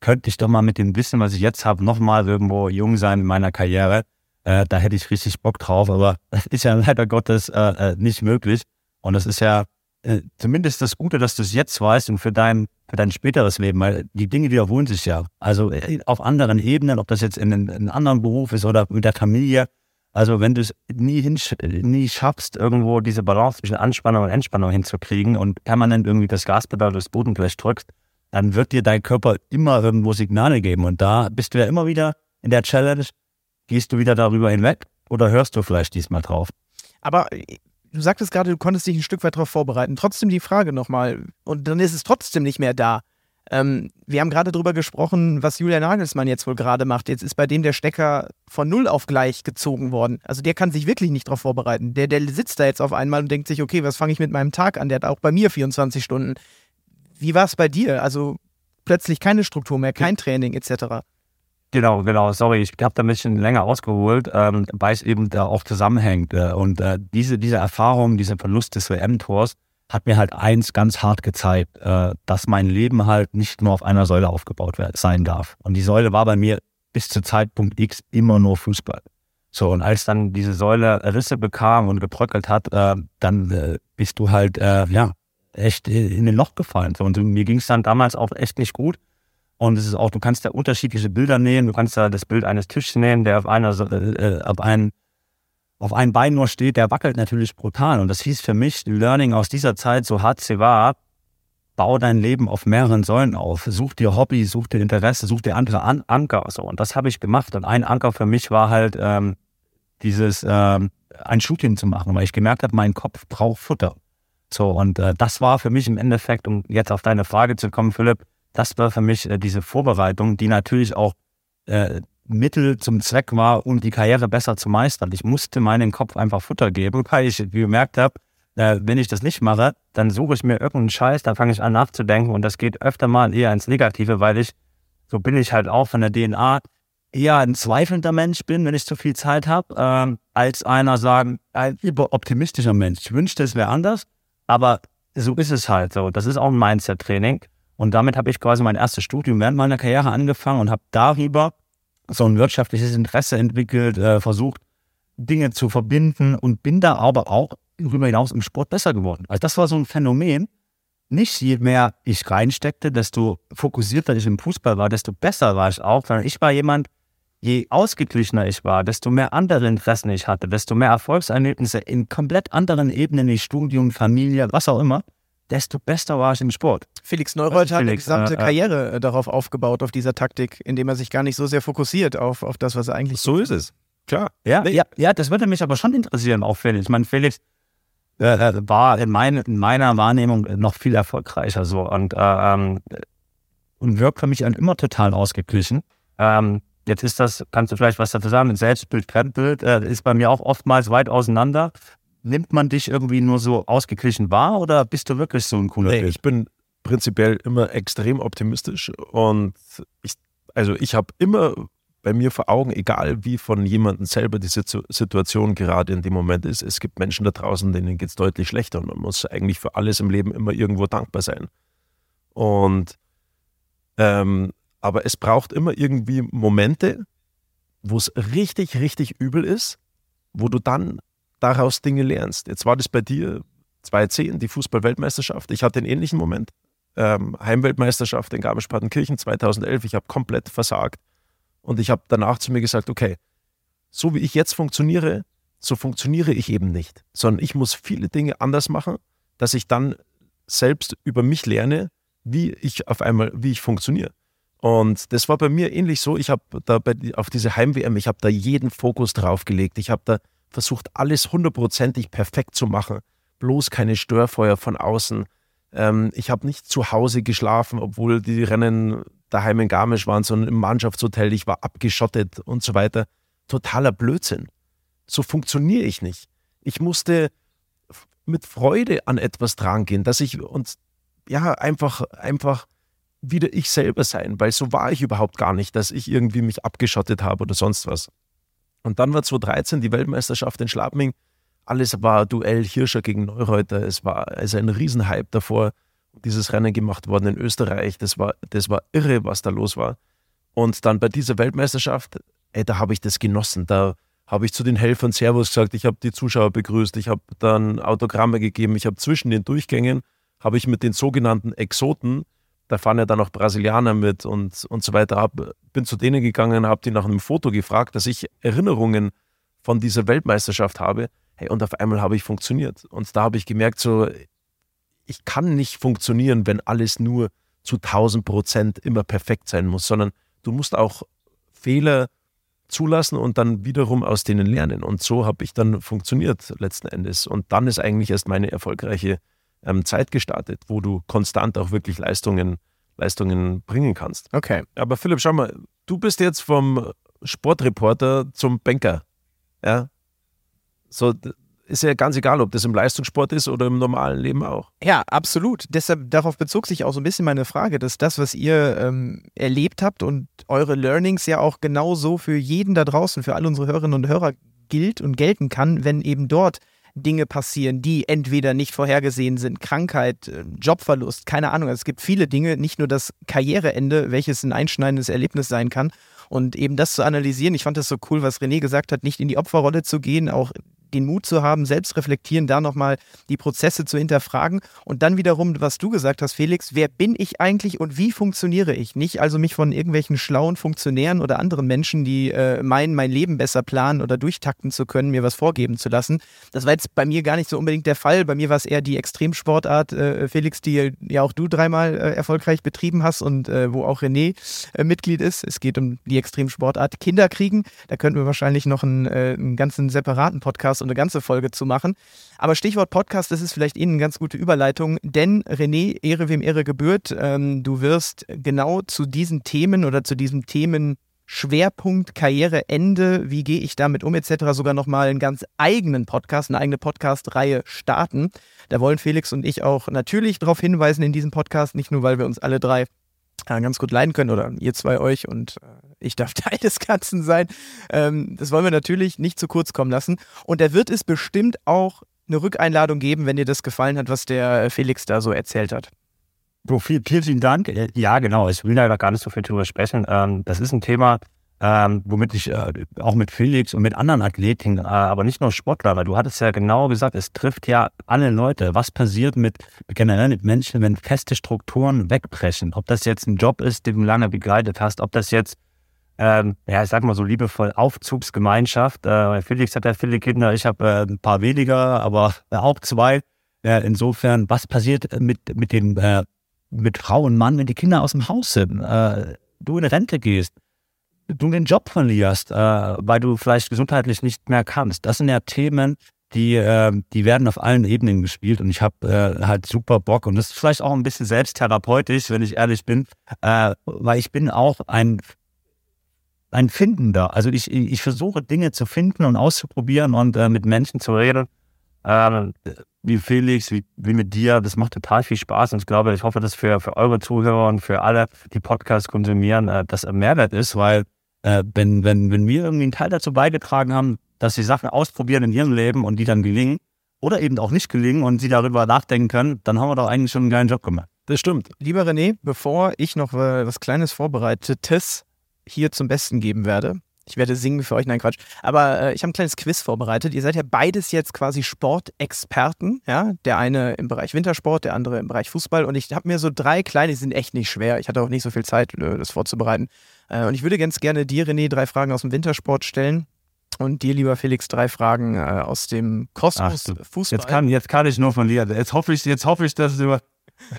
könnte ich doch mal mit dem Wissen, was ich jetzt habe, nochmal irgendwo jung sein in meiner Karriere. Äh, da hätte ich richtig Bock drauf, aber das ist ja leider Gottes äh, äh nicht möglich. Und das ist ja äh, zumindest das Gute, dass du es jetzt weißt und für dein, für dein späteres Leben, weil die Dinge wiederholen sich ja. Also äh, auf anderen Ebenen, ob das jetzt in, in einem anderen Beruf ist oder mit der Familie. Also wenn du es nie, nie schaffst, irgendwo diese Balance zwischen Anspannung und Entspannung hinzukriegen und permanent irgendwie das Gaspedal durchs Bodenblech drückst, dann wird dir dein Körper immer irgendwo Signale geben. Und da bist du ja immer wieder in der Challenge, gehst du wieder darüber hinweg oder hörst du vielleicht diesmal drauf? Aber du sagtest gerade, du konntest dich ein Stück weit darauf vorbereiten. Trotzdem die Frage nochmal, und dann ist es trotzdem nicht mehr da. Ähm, wir haben gerade darüber gesprochen, was Julian Nagelsmann jetzt wohl gerade macht. Jetzt ist bei dem der Stecker von null auf gleich gezogen worden. Also der kann sich wirklich nicht darauf vorbereiten. Der, der sitzt da jetzt auf einmal und denkt sich, okay, was fange ich mit meinem Tag an? Der hat auch bei mir 24 Stunden. Wie war es bei dir? Also plötzlich keine Struktur mehr, kein Training etc. Genau, genau, sorry, ich habe da ein bisschen länger ausgeholt, ähm, weil es eben da auch zusammenhängt. Äh, und äh, diese, diese Erfahrung, dieser Verlust des WM-Tors hat mir halt eins ganz hart gezeigt, äh, dass mein Leben halt nicht nur auf einer Säule aufgebaut sein darf. Und die Säule war bei mir bis zu Zeitpunkt X immer nur Fußball. So, und als dann diese Säule Risse bekam und gebröckelt hat, äh, dann äh, bist du halt, äh, ja, echt in den Loch gefallen. So, und mir ging es dann damals auch echt nicht gut. Und es ist auch, du kannst da unterschiedliche Bilder nehmen. Du kannst da das Bild eines Tisches nehmen, der auf einer, äh, auf einem, auf einem Bein nur steht, der wackelt natürlich brutal. Und das hieß für mich, Learning aus dieser Zeit, so hart sie war, bau dein Leben auf mehreren Säulen auf. Such dir Hobby, such dir Interesse, such dir andere An Anker. So. Und das habe ich gemacht. Und ein Anker für mich war halt ähm, dieses ähm, ein Shooting zu machen, weil ich gemerkt habe, mein Kopf braucht Futter. So, und äh, das war für mich im Endeffekt, um jetzt auf deine Frage zu kommen, Philipp, das war für mich äh, diese Vorbereitung, die natürlich auch äh, Mittel zum Zweck war, um die Karriere besser zu meistern. Ich musste meinem Kopf einfach Futter geben, weil ich gemerkt habe, äh, wenn ich das nicht mache, dann suche ich mir irgendeinen Scheiß, dann fange ich an nachzudenken und das geht öfter mal eher ins Negative, weil ich, so bin ich halt auch von der DNA, eher ein zweifelnder Mensch bin, wenn ich zu viel Zeit habe, ähm, als einer sagen, ein optimistischer Mensch. Ich wünschte, es wäre anders, aber so ist es halt so. Das ist auch ein Mindset-Training. Und damit habe ich quasi mein erstes Studium während meiner Karriere angefangen und habe darüber so ein wirtschaftliches Interesse entwickelt, äh, versucht, Dinge zu verbinden und bin da aber auch darüber hinaus im Sport besser geworden. Also das war so ein Phänomen. Nicht je mehr ich reinsteckte, desto fokussierter ich im Fußball war, desto besser war ich auch, sondern ich war jemand, je ausgeglichener ich war, desto mehr andere Interessen ich hatte, desto mehr Erfolgserlebnisse in komplett anderen Ebenen wie Studium, Familie, was auch immer, desto besser war ich im Sport. Felix Neureuth hat eine Felix, gesamte äh, äh, Karriere äh, darauf aufgebaut, auf dieser Taktik, indem er sich gar nicht so sehr fokussiert auf, auf das, was er eigentlich So ist es. Klar. Ja, Nee. ja, ja, das würde mich aber schon interessieren, auch Felix. Ich meine, Felix äh, äh, war in, mein, in meiner Wahrnehmung noch viel erfolgreicher so und, äh, ähm, und wirkt für mich dann immer total ausgeglichen. Ähm, jetzt ist das, kannst du vielleicht was dazu sagen, Selbstbild, Fremdbild äh, ist bei mir auch oftmals weit auseinander. Nimmt man dich irgendwie nur so ausgeglichen wahr oder bist du wirklich so ein cooler Nee, Typ? ich bin prinzipiell immer extrem optimistisch und ich, also ich habe immer bei mir vor Augen, egal wie von jemandem selber die Situ Situation gerade in dem Moment ist, es gibt Menschen da draußen, denen geht es deutlich schlechter und man muss eigentlich für alles im Leben immer irgendwo dankbar sein. Und ähm, aber es braucht immer irgendwie Momente, wo es richtig, richtig übel ist, wo du dann daraus Dinge lernst. Jetzt war das bei dir 2010, die Fußball-Weltmeisterschaft. Ich hatte einen ähnlichen Moment. Ähm, Heimweltmeisterschaft in Garmisch-Partenkirchen 2011. Ich habe komplett versagt. Und ich habe danach zu mir gesagt, okay, so wie ich jetzt funktioniere, so funktioniere ich eben nicht. Sondern ich muss viele Dinge anders machen, dass ich dann selbst über mich lerne, wie ich auf einmal, wie ich funktioniere. Und das war bei mir ähnlich so. Ich habe da bei, auf diese Heim-WM, ich habe da jeden Fokus drauf gelegt. Ich habe da versucht, alles hundertprozentig perfekt zu machen. Bloß keine Störfeuer von außen. Ähm, ich habe nicht zu Hause geschlafen, obwohl die Rennen daheim in Garmisch waren, sondern im Mannschaftshotel. Ich war abgeschottet und so weiter. Totaler Blödsinn. So funktioniere ich nicht. Ich musste mit Freude an etwas drangehen, dass ich und ja, einfach, einfach wieder ich selber sein, weil so war ich überhaupt gar nicht, dass ich irgendwie mich abgeschottet habe oder sonst was. Und dann war 2013 die Weltmeisterschaft in Schladming. Alles war Duell Hirscher gegen Neureuter. Es war also ein Riesenhype davor. Dieses Rennen gemacht worden in Österreich. Das war, das war irre, was da los war. Und dann bei dieser Weltmeisterschaft, ey, da habe ich das genossen. Da habe ich zu den Helfern Servus gesagt, ich habe die Zuschauer begrüßt, ich habe dann Autogramme gegeben, ich habe zwischen den Durchgängen, habe ich mit den sogenannten Exoten, da fahren ja dann auch Brasilianer mit und, und so weiter, hab, bin zu denen gegangen, habe die nach einem Foto gefragt, dass ich Erinnerungen von dieser Weltmeisterschaft habe. Hey, und auf einmal habe ich funktioniert. Und da habe ich gemerkt, so, ich kann nicht funktionieren, wenn alles nur zu 1000 Prozent immer perfekt sein muss, sondern du musst auch Fehler zulassen und dann wiederum aus denen lernen. Und so habe ich dann funktioniert letzten Endes. Und dann ist eigentlich erst meine erfolgreiche ähm, Zeit gestartet, wo du konstant auch wirklich Leistungen, Leistungen bringen kannst. Okay. Aber Philipp, schau mal, du bist jetzt vom Sportreporter zum Banker. Ja. So, ist ja ganz egal, ob das im Leistungssport ist oder im normalen Leben auch. Ja, absolut. Deshalb darauf bezog sich auch so ein bisschen meine Frage, dass das, was ihr ähm, erlebt habt und eure Learnings ja auch genauso für jeden da draußen, für all unsere Hörerinnen und Hörer gilt und gelten kann, wenn eben dort Dinge passieren, die entweder nicht vorhergesehen sind, Krankheit, äh, Jobverlust, keine Ahnung. Es gibt viele Dinge, nicht nur das Karriereende, welches ein einschneidendes Erlebnis sein kann. Und eben das zu analysieren, ich fand das so cool, was René gesagt hat, nicht in die Opferrolle zu gehen, auch den Mut zu haben, selbst reflektieren, da nochmal die Prozesse zu hinterfragen und dann wiederum, was du gesagt hast, Felix, wer bin ich eigentlich und wie funktioniere ich? Nicht also mich von irgendwelchen schlauen Funktionären oder anderen Menschen, die äh, meinen, mein Leben besser planen oder durchtakten zu können, mir was vorgeben zu lassen. Das war jetzt bei mir gar nicht so unbedingt der Fall. Bei mir war es eher die Extremsportart, äh, Felix, die ja auch du dreimal äh, erfolgreich betrieben hast und äh, wo auch René äh, Mitglied ist. Es geht um die Extremsportart Kinder kriegen. Da könnten wir wahrscheinlich noch einen, äh, einen ganzen separaten Podcast und eine ganze Folge zu machen. Aber Stichwort Podcast, das ist vielleicht Ihnen eine ganz gute Überleitung, denn René, Ehre wem Ehre gebührt, ähm, du wirst genau zu diesen Themen oder zu diesem Themen Schwerpunkt Karriereende, wie gehe ich damit um etc. sogar nochmal einen ganz eigenen Podcast, eine eigene Podcast-Reihe starten. Da wollen Felix und ich auch natürlich darauf hinweisen in diesem Podcast, nicht nur, weil wir uns alle drei äh, ganz gut leiden können oder ihr zwei euch und äh, ich darf Teil des Ganzen sein. Ähm, das wollen wir natürlich nicht zu kurz kommen lassen. Und da wird es bestimmt auch eine Rückeinladung geben, wenn dir das gefallen hat, was der Felix da so erzählt hat. So, viel, vielen Dank. Äh, ja, genau. Ich will leider gar nicht so viel drüber sprechen. Ähm, das ist ein Thema, ähm, womit ich äh, auch mit Felix und mit anderen Athleten, äh, aber nicht nur Sportler, weil du hattest ja genau gesagt, es trifft ja alle Leute. Was passiert mit generell mit Menschen, wenn feste Strukturen wegbrechen? Ob das jetzt ein Job ist, den du lange begleitet hast, ob das jetzt ähm, ja, ich sag mal so liebevoll Aufzugsgemeinschaft. Äh, Felix hat ja viele Kinder, ich habe äh, ein paar weniger, aber auch zwei. Äh, insofern, was passiert mit, mit den äh, mit Frau und Mann, wenn die Kinder aus dem Haus sind, äh, du in Rente gehst, du den Job verlierst, äh, weil du vielleicht gesundheitlich nicht mehr kannst. Das sind ja Themen, die, äh, die werden auf allen Ebenen gespielt und ich habe äh, halt super Bock und das ist vielleicht auch ein bisschen selbsttherapeutisch, wenn ich ehrlich bin, äh, weil ich bin auch ein ein Findender. Also ich, ich versuche Dinge zu finden und auszuprobieren und äh, mit Menschen zu reden. Ähm, wie Felix, wie, wie mit dir. Das macht total viel Spaß und ich glaube, ich hoffe, dass für, für eure Zuhörer und für alle, die Podcasts konsumieren, äh, das ein Mehrwert ist, weil äh, wenn, wenn, wenn wir irgendwie einen Teil dazu beigetragen haben, dass sie Sachen ausprobieren in ihrem Leben und die dann gelingen oder eben auch nicht gelingen und sie darüber nachdenken können, dann haben wir doch eigentlich schon einen geilen Job gemacht. Das stimmt. Lieber René, bevor ich noch äh, was Kleines vorbereitetes hier zum Besten geben werde, ich werde singen für euch, nein Quatsch. Aber äh, ich habe ein kleines Quiz vorbereitet. Ihr seid ja beides jetzt quasi Sportexperten. Ja? Der eine im Bereich Wintersport, der andere im Bereich Fußball. Und ich habe mir so drei kleine, die sind echt nicht schwer. Ich hatte auch nicht so viel Zeit, äh, das vorzubereiten. Äh, und ich würde ganz gerne dir, René, drei Fragen aus dem Wintersport stellen. Und dir, lieber Felix, drei Fragen äh, aus dem Kosmos Ach, Fußball. Jetzt kann, jetzt kann ich nur verlieren. Jetzt hoffe ich, jetzt hoffe ich dass du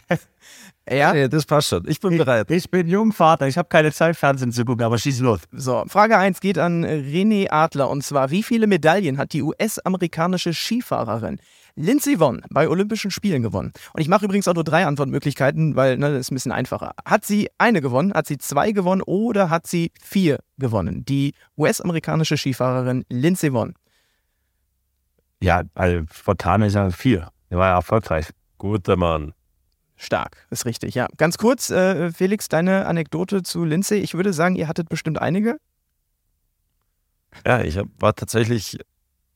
ja? ja, das passt schon. Ich bin bereit. Ich, ich bin Jungvater, ich habe keine Zeit, Fernsehen zu gucken, aber schieß los. So, Frage 1 geht an René Adler und zwar: Wie viele Medaillen hat die US-amerikanische Skifahrerin Lindsey Vonn bei Olympischen Spielen gewonnen? Und ich mache übrigens auch nur drei Antwortmöglichkeiten, weil ne, das ist ein bisschen einfacher. Hat sie eine gewonnen, hat sie zwei gewonnen oder hat sie vier gewonnen? Die US-amerikanische Skifahrerin Lindsey Vonn. Ja, also Fontane ist ja vier. Der war ja erfolgreich. Guter Mann. Stark, ist richtig, ja. Ganz kurz, äh, Felix, deine Anekdote zu Lindsay. Ich würde sagen, ihr hattet bestimmt einige. Ja, ich war tatsächlich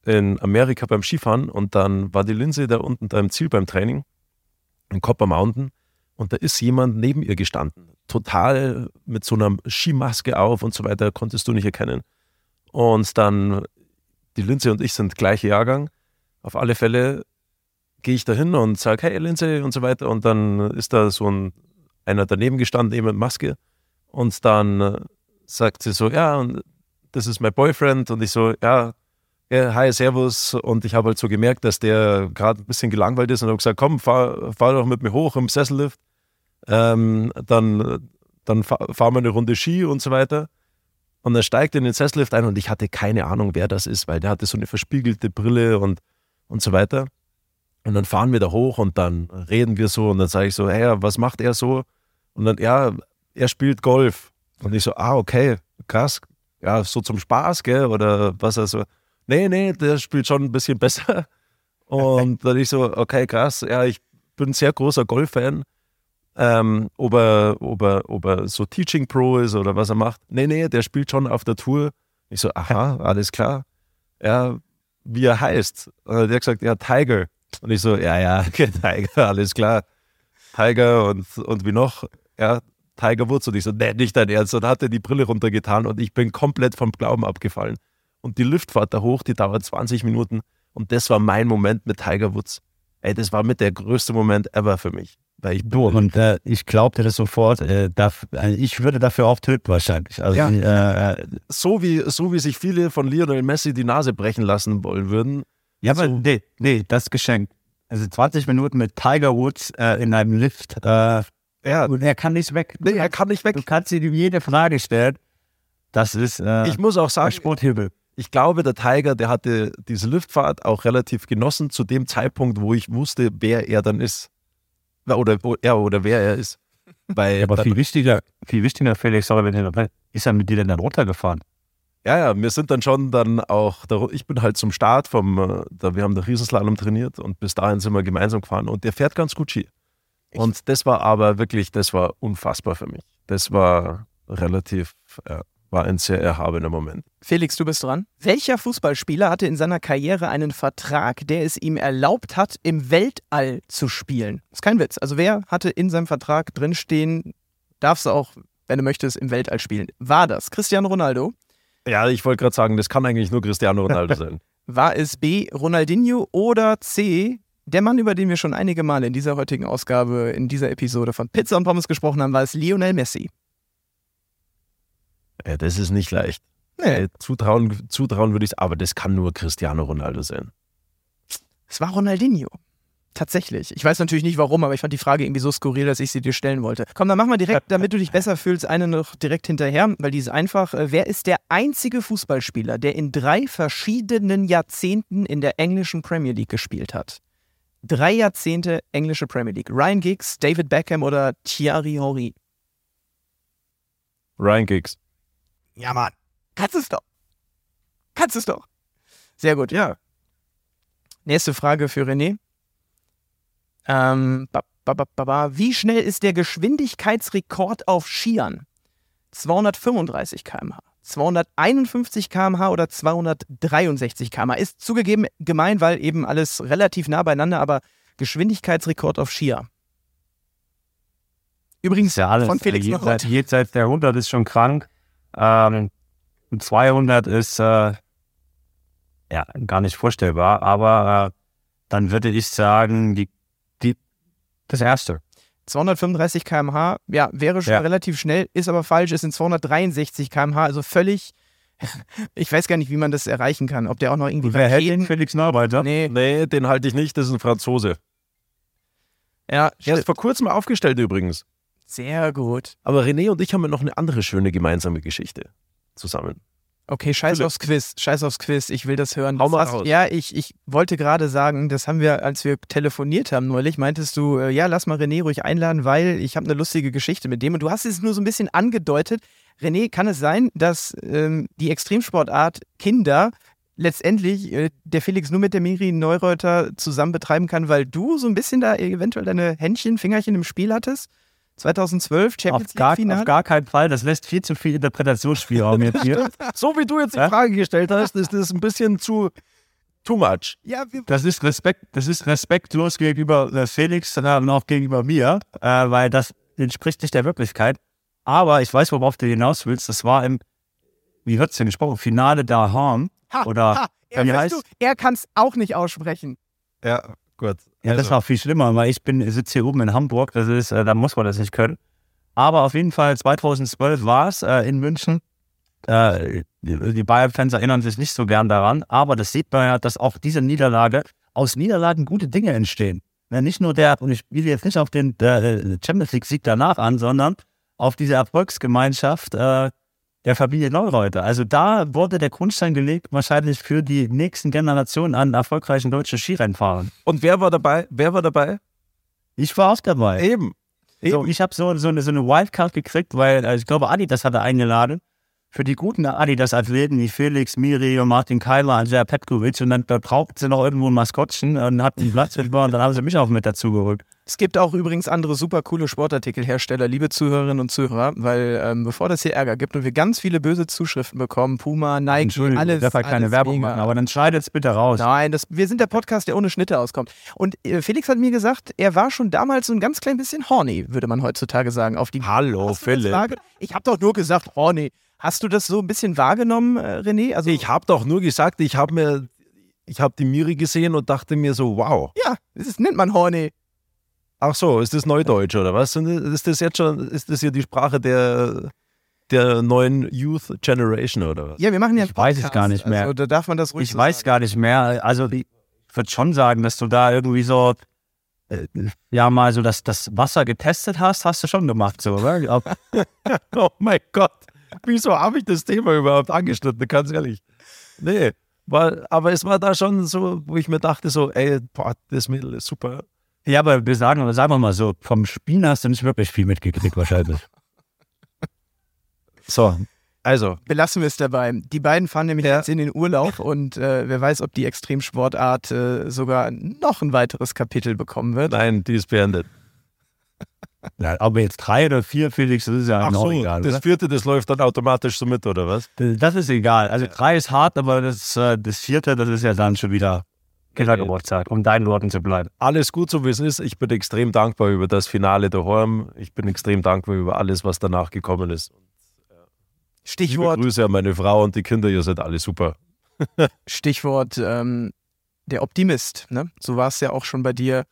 in Amerika beim Skifahren und dann war die Lindsay da unten da im Ziel beim Training in Copper Mountain und da ist jemand neben ihr gestanden. Total mit so einer Skimaske auf und so weiter, konntest du nicht erkennen. Und dann, die Lindsay und ich sind gleicher Jahrgang. Auf alle Fälle gehe ich da hin und sage, hey Lindsay und so weiter. Und dann ist da so ein, einer daneben gestanden, eben mit Maske. Und dann äh, sagt sie so, ja, und das ist mein Boyfriend. Und ich so, ja, hi, servus. Und ich habe halt so gemerkt, dass der gerade ein bisschen gelangweilt ist und habe gesagt, komm, fahr, fahr doch mit mir hoch im Sessellift. Ähm, dann dann fahren wir eine Runde Ski und so weiter. Und er steigt in den Sessellift ein und ich hatte keine Ahnung, wer das ist, weil der hatte so eine verspiegelte Brille und, und so weiter. Und dann fahren wir da hoch und dann reden wir so und dann sage ich so, hey, was macht er so? Und dann, ja, er spielt Golf. Und ich so, ah, okay, krass. Ja, so zum Spaß, gell? Oder was er so, nee, nee, der spielt schon ein bisschen besser. Und dann ich so, okay, krass. Ja, ich bin ein sehr großer Golf-Fan. Ähm, ob, er, ob, er, ob er so Teaching Pro ist oder was er macht. Nee, nee, der spielt schon auf der Tour. Ich so, aha, alles klar. Ja, wie er heißt. Und der hat gesagt, ja, Tiger. Und ich so, ja, ja, Tiger, alles klar. Tiger und, und wie noch? Ja, Tiger Woods. Und ich so, nee, nicht dein Ernst. Und hat er die Brille runtergetan und ich bin komplett vom Glauben abgefallen. Und die Liftfahrt da hoch, die dauert 20 Minuten. Und das war mein Moment mit Tiger Woods. Ey, das war mit der größte Moment ever für mich. Weil ich Du, und äh, ich glaubte das sofort. Äh, darf, äh, ich würde dafür auch töten wahrscheinlich. Also, Ja. äh, äh, so wie, so wie sich viele von Lionel Messi die Nase brechen lassen wollen würden. Ja, aber So. nee, nee, das Geschenk. Also 20 Minuten mit Tiger Woods äh, in einem Lift. Äh, Ja, und er kann nicht weg. nee, er kann nicht weg. Du kannst ihm jede Frage stellen. Das ist äh, Ich muss auch ein sagen, Sporthimmel. ich glaube, der Tiger, der hatte diese Luftfahrt auch relativ genossen zu dem Zeitpunkt, wo ich wusste, wer er dann ist. Oder, ja, oder wer er ist. Weil, Ja, aber viel wichtiger, viel wichtiger, Felix, sorry, wenn ich ist er mit dir denn dann runtergefahren? Ja, ja, wir sind dann schon dann auch, da- ich bin halt zum Start vom, äh, da, wir haben den Riesenslalom trainiert und bis dahin sind wir gemeinsam gefahren und der fährt ganz gut Ski. Und das war aber wirklich, das war unfassbar für mich. Das war relativ, ja, war ein sehr erhabener Moment. Felix, du bist dran. Welcher Fußballspieler hatte in seiner Karriere einen Vertrag, der es ihm erlaubt hat, im Weltall zu spielen? Ist kein Witz. Also wer hatte in seinem Vertrag drinstehen, darfst du auch, wenn du möchtest, im Weltall spielen? War das Cristiano Ronaldo? Ja, ich wollte gerade sagen, das kann eigentlich nur Cristiano Ronaldo sein. War es B. Ronaldinho oder C. Der Mann, über den wir schon einige Male in dieser heutigen Ausgabe, in dieser Episode von Pizza und Pommes gesprochen haben, war es Lionel Messi. Ja, das ist nicht leicht. Nee, Äh, Zutrauen, zutrauen würde ich es, aber das kann nur Cristiano Ronaldo sein. es war Ronaldinho. Tatsächlich. Ich weiß natürlich nicht warum, aber ich fand die Frage irgendwie so skurril, dass ich sie dir stellen wollte. Komm, dann machen wir direkt, damit du dich besser fühlst, eine noch direkt hinterher, weil die ist einfach. Äh, Wer ist der einzige Fußballspieler, der in drei verschiedenen Jahrzehnten in der englischen Premier League gespielt hat? Drei Jahrzehnte englische Premier League. Ryan Giggs, David Beckham oder Thierry Henry? Ryan Giggs. Ja, Mann. Kannst es doch. Kannst es doch. Sehr gut. Ja. Nächste Frage für René. Ähm, ba, ba, ba. Wie schnell ist der Geschwindigkeitsrekord auf Skiern? 235 km/h, 251 km/h oder 263 km/h? Ist zugegeben gemein, weil eben alles relativ nah beieinander, aber Geschwindigkeitsrekord auf Skier. Übrigens ja alles. von Felix noch jenseits, jenseits der 100 ist schon krank. Ähm, und 200 ist äh, ja gar nicht vorstellbar. Aber äh, dann würde ich sagen, die, das erste. 235 km/h, ja, wäre schon Ja. relativ schnell, ist aber falsch, ist in 263 km/h, also völlig. Ich weiß gar nicht, wie man das erreichen kann. Ob der auch noch irgendwie Wer hält den Felix Neureiter? Nee, Nee, den halte ich nicht, das ist ein Franzose. ja, Der ist vor kurzem aufgestellt übrigens. sehr gut. Aber René und ich haben ja noch eine andere schöne gemeinsame Geschichte zusammen. Okay, scheiß Philipp. aufs Quiz, scheiß aufs Quiz, ich will das hören. Hau mal raus. Ja, ich, ich wollte gerade sagen, das haben wir, als wir telefoniert haben neulich, meintest du, äh, ja, lass mal René ruhig einladen, weil ich habe eine lustige Geschichte mit dem. Und du hast es nur so ein bisschen angedeutet. René, kann es sein, dass ähm, die Extremsportart Kinder letztendlich äh, der Felix nur mit der Miri Neureuter zusammen betreiben kann, weil du so ein bisschen da eventuell deine Händchen, Fingerchen im Spiel hattest? 2012 Auf Champions gar, League Finale? auf gar keinen Fall. Das lässt viel zu viel Interpretationsspielraum jetzt hier. So wie du jetzt die Ja? Frage gestellt hast, ist das ein bisschen zu too much. ja, wir, Das ist Respekt, das ist respektlos gegenüber äh, Felix, sondern auch gegenüber mir, äh, weil das entspricht nicht der Wirklichkeit. Aber ich weiß, worauf du hinaus willst. Das war im, wie wird's denn gesprochen? Finale da Harm. Ha, Oder ha, er, wie heißt- du, er kann es auch nicht aussprechen. Ja, gut. Ja, das Also, war viel schlimmer, weil ich bin sitze hier oben in Hamburg. Das ist, äh, da muss man das nicht können. Aber auf jeden Fall 2012 war es äh, in München. Äh, die die Bayern-Fans erinnern sich nicht so gern daran, aber das sieht man ja, dass auch diese Niederlage aus Niederlagen gute Dinge entstehen. Ja, nicht nur der, und ich spiele jetzt nicht auf den äh, Champions League-Sieg danach an, sondern auf diese Erfolgsgemeinschaft äh, der Familie Neureuter. Also da wurde der Grundstein gelegt, wahrscheinlich für die nächsten Generationen an erfolgreichen deutschen Skirennfahrern. Und wer war dabei? Wer war dabei? Ich war auch dabei. Eben. So, ich habe so, so, eine, so eine Wildcard gekriegt, weil äh, ich glaube, Adidas hatte eingeladen für die guten Adidas-Athleten wie Felix, Miri und Martin Keiler, Andrea Petkovic und dann da brauchten sie noch irgendwo ein Maskottchen und hatten einen Platz mit und dann haben sie mich auch mit dazu gerückt. Es gibt auch übrigens andere super coole Sportartikelhersteller, liebe Zuhörerinnen und Zuhörer, weil ähm, bevor das hier Ärger gibt und wir ganz viele böse Zuschriften bekommen, Puma, Nike, Entschuldigung, alles. ich darf halt keine alles Werbung mega. machen, aber dann scheidet es bitte raus. Nein, das, wir sind der Podcast, der ohne Schnitte auskommt. Und äh, Felix hat mir gesagt, er war schon damals so ein ganz klein bisschen horny, würde man heutzutage sagen, auf die Hallo, wahrge- Ich habe doch nur gesagt horny. Hast du das so ein bisschen wahrgenommen, äh, René? Also Ich habe doch nur gesagt, ich habe mir, ich habe die Miri gesehen und dachte mir so, wow. Ja, das nennt man Horny. Ach so, ist das Neudeutsch oder was? Und ist das jetzt schon, ist das hier die Sprache der, der neuen Youth Generation oder was? Ja, wir machen ja einen Ich weiß es Podcast, gar nicht mehr. Also, da darf man das ruhig Ich so weiß sagen. gar nicht mehr. Also ich würde schon sagen, dass du da irgendwie so äh, ja mal so das, das Wasser getestet hast, hast du schon gemacht, so, oder? Oh mein Gott, wieso habe ich das Thema überhaupt angeschnitten? Ganz ehrlich. Nee, war, aber es war da schon so, wo ich mir dachte, so, ey, boah, das Mädel ist super. Ja, aber wir sagen, sagen wir mal so, vom Spielen hast du nicht wirklich viel mitgekriegt wahrscheinlich. So, also, Belassen wir es dabei. Die beiden fahren nämlich Ja. jetzt in den Urlaub und äh, wer weiß, ob die Extremsportart äh, sogar noch ein weiteres Kapitel bekommen wird. nein, die ist beendet. Ja, wir jetzt drei oder vier, Felix, das ist ja Ach noch so, egal. das oder? vierte, das läuft dann automatisch so mit, oder was? Das ist egal. Also drei ist hart, aber das, äh, das vierte, das ist ja dann schon wieder Kindergeburtstag, um deinen Worten zu bleiben. Alles gut, so wie es ist. Ich bin extrem dankbar über das Finale der Horm. Ich bin extrem dankbar über alles, was danach gekommen ist. Liebe Stichwort, Grüße an meine Frau und die Kinder, ihr seid alle super. Stichwort ähm, der Optimist. Ne? So war es ja auch schon bei dir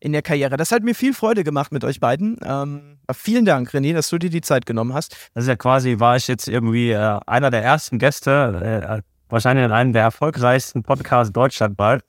in der Karriere. Das hat mir viel Freude gemacht mit euch beiden. Ähm, vielen Dank, René, dass du dir die Zeit genommen hast. Das ist ja quasi, war ich jetzt irgendwie äh, einer der ersten Gäste, äh, wahrscheinlich in einem der erfolgreichsten Podcasts deutschlandweit.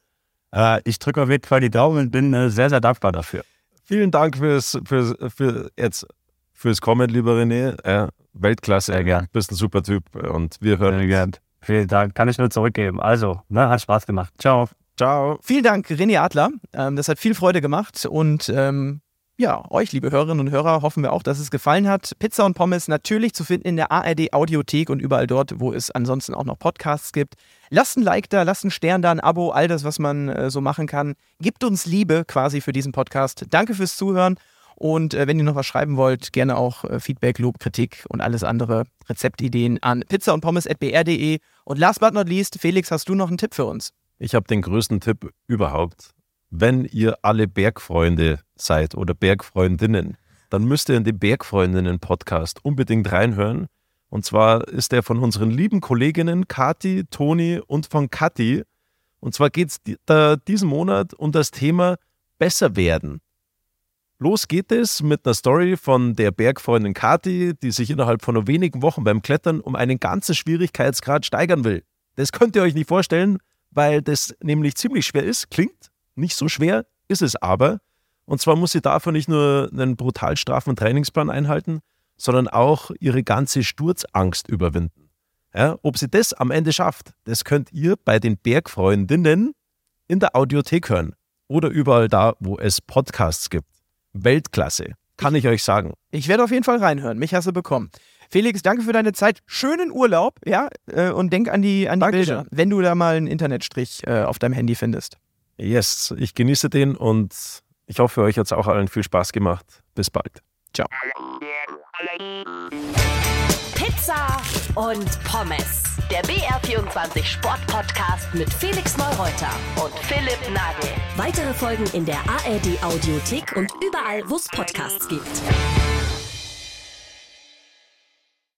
Äh, ich drücke auf jeden Fall die Daumen und bin äh, sehr, sehr dankbar dafür. Vielen Dank fürs, fürs, für jetzt, fürs Kommen, lieber René. Ja, Weltklasse. Sehr gern. Bist ein super Typ und wir hören Sehr uns. gern. Vielen Dank. Kann ich nur zurückgeben. Also, ne, hat Spaß gemacht. Ciao. Ciao. Vielen Dank, René Adler. Ähm, das hat viel Freude gemacht und ähm, ja, euch, liebe Hörerinnen und Hörer, hoffen wir auch, dass es gefallen hat. Pizza und Pommes natürlich zu finden in der ARD Audiothek und überall dort, wo es ansonsten auch noch Podcasts gibt. Lasst ein Like da, lasst ein Stern da, ein Abo, all das, was man äh, so machen kann. Gibt uns Liebe quasi für diesen Podcast. Danke fürs Zuhören. Und äh, wenn ihr noch was schreiben wollt, gerne auch äh, Feedback, Lob, Kritik und alles andere, Rezeptideen an pizza und pommes.br.de. Und last but not least, Felix, hast du noch einen Tipp für uns? Ich habe den größten Tipp überhaupt. Wenn ihr alle Bergfreunde seid oder Bergfreundinnen, dann müsst ihr in den Bergfreundinnen-Podcast unbedingt reinhören. Und zwar ist der von unseren lieben Kolleginnen Kati, Toni und von Kathi. Und zwar geht es da diesen Monat um das Thema Besser werden. Los geht es mit einer Story von der Bergfreundin Kati, die sich innerhalb von nur wenigen Wochen beim Klettern um einen ganzen Schwierigkeitsgrad steigern will. Das könnt ihr euch nicht vorstellen, weil das nämlich ziemlich schwer ist. Klingt nicht so schwer, ist es aber. Und zwar muss sie dafür nicht nur einen brutal straffen Trainingsplan einhalten, sondern auch ihre ganze Sturzangst überwinden. Ja, ob sie das am Ende schafft, das könnt ihr bei den Bergfreundinnen in der Audiothek hören oder überall da, wo es Podcasts gibt. Weltklasse, kann ich euch sagen. Ich werde auf jeden Fall reinhören. Mich hast du bekommen. Felix, danke für deine Zeit. Schönen Urlaub, ja, äh, und denk an die, an die Dankeschön. Bilder, wenn du da mal einen Internetstrich äh, auf deinem Handy findest. Yes, ich genieße den und ich hoffe, euch hat es auch allen viel Spaß gemacht. Bis bald. Ciao. Pizza und Pommes. Der BR24 Sportpodcast mit Felix Neureuter und Philipp Nagel. Weitere Folgen in der ARD Audiothek und überall, wo es Podcasts gibt.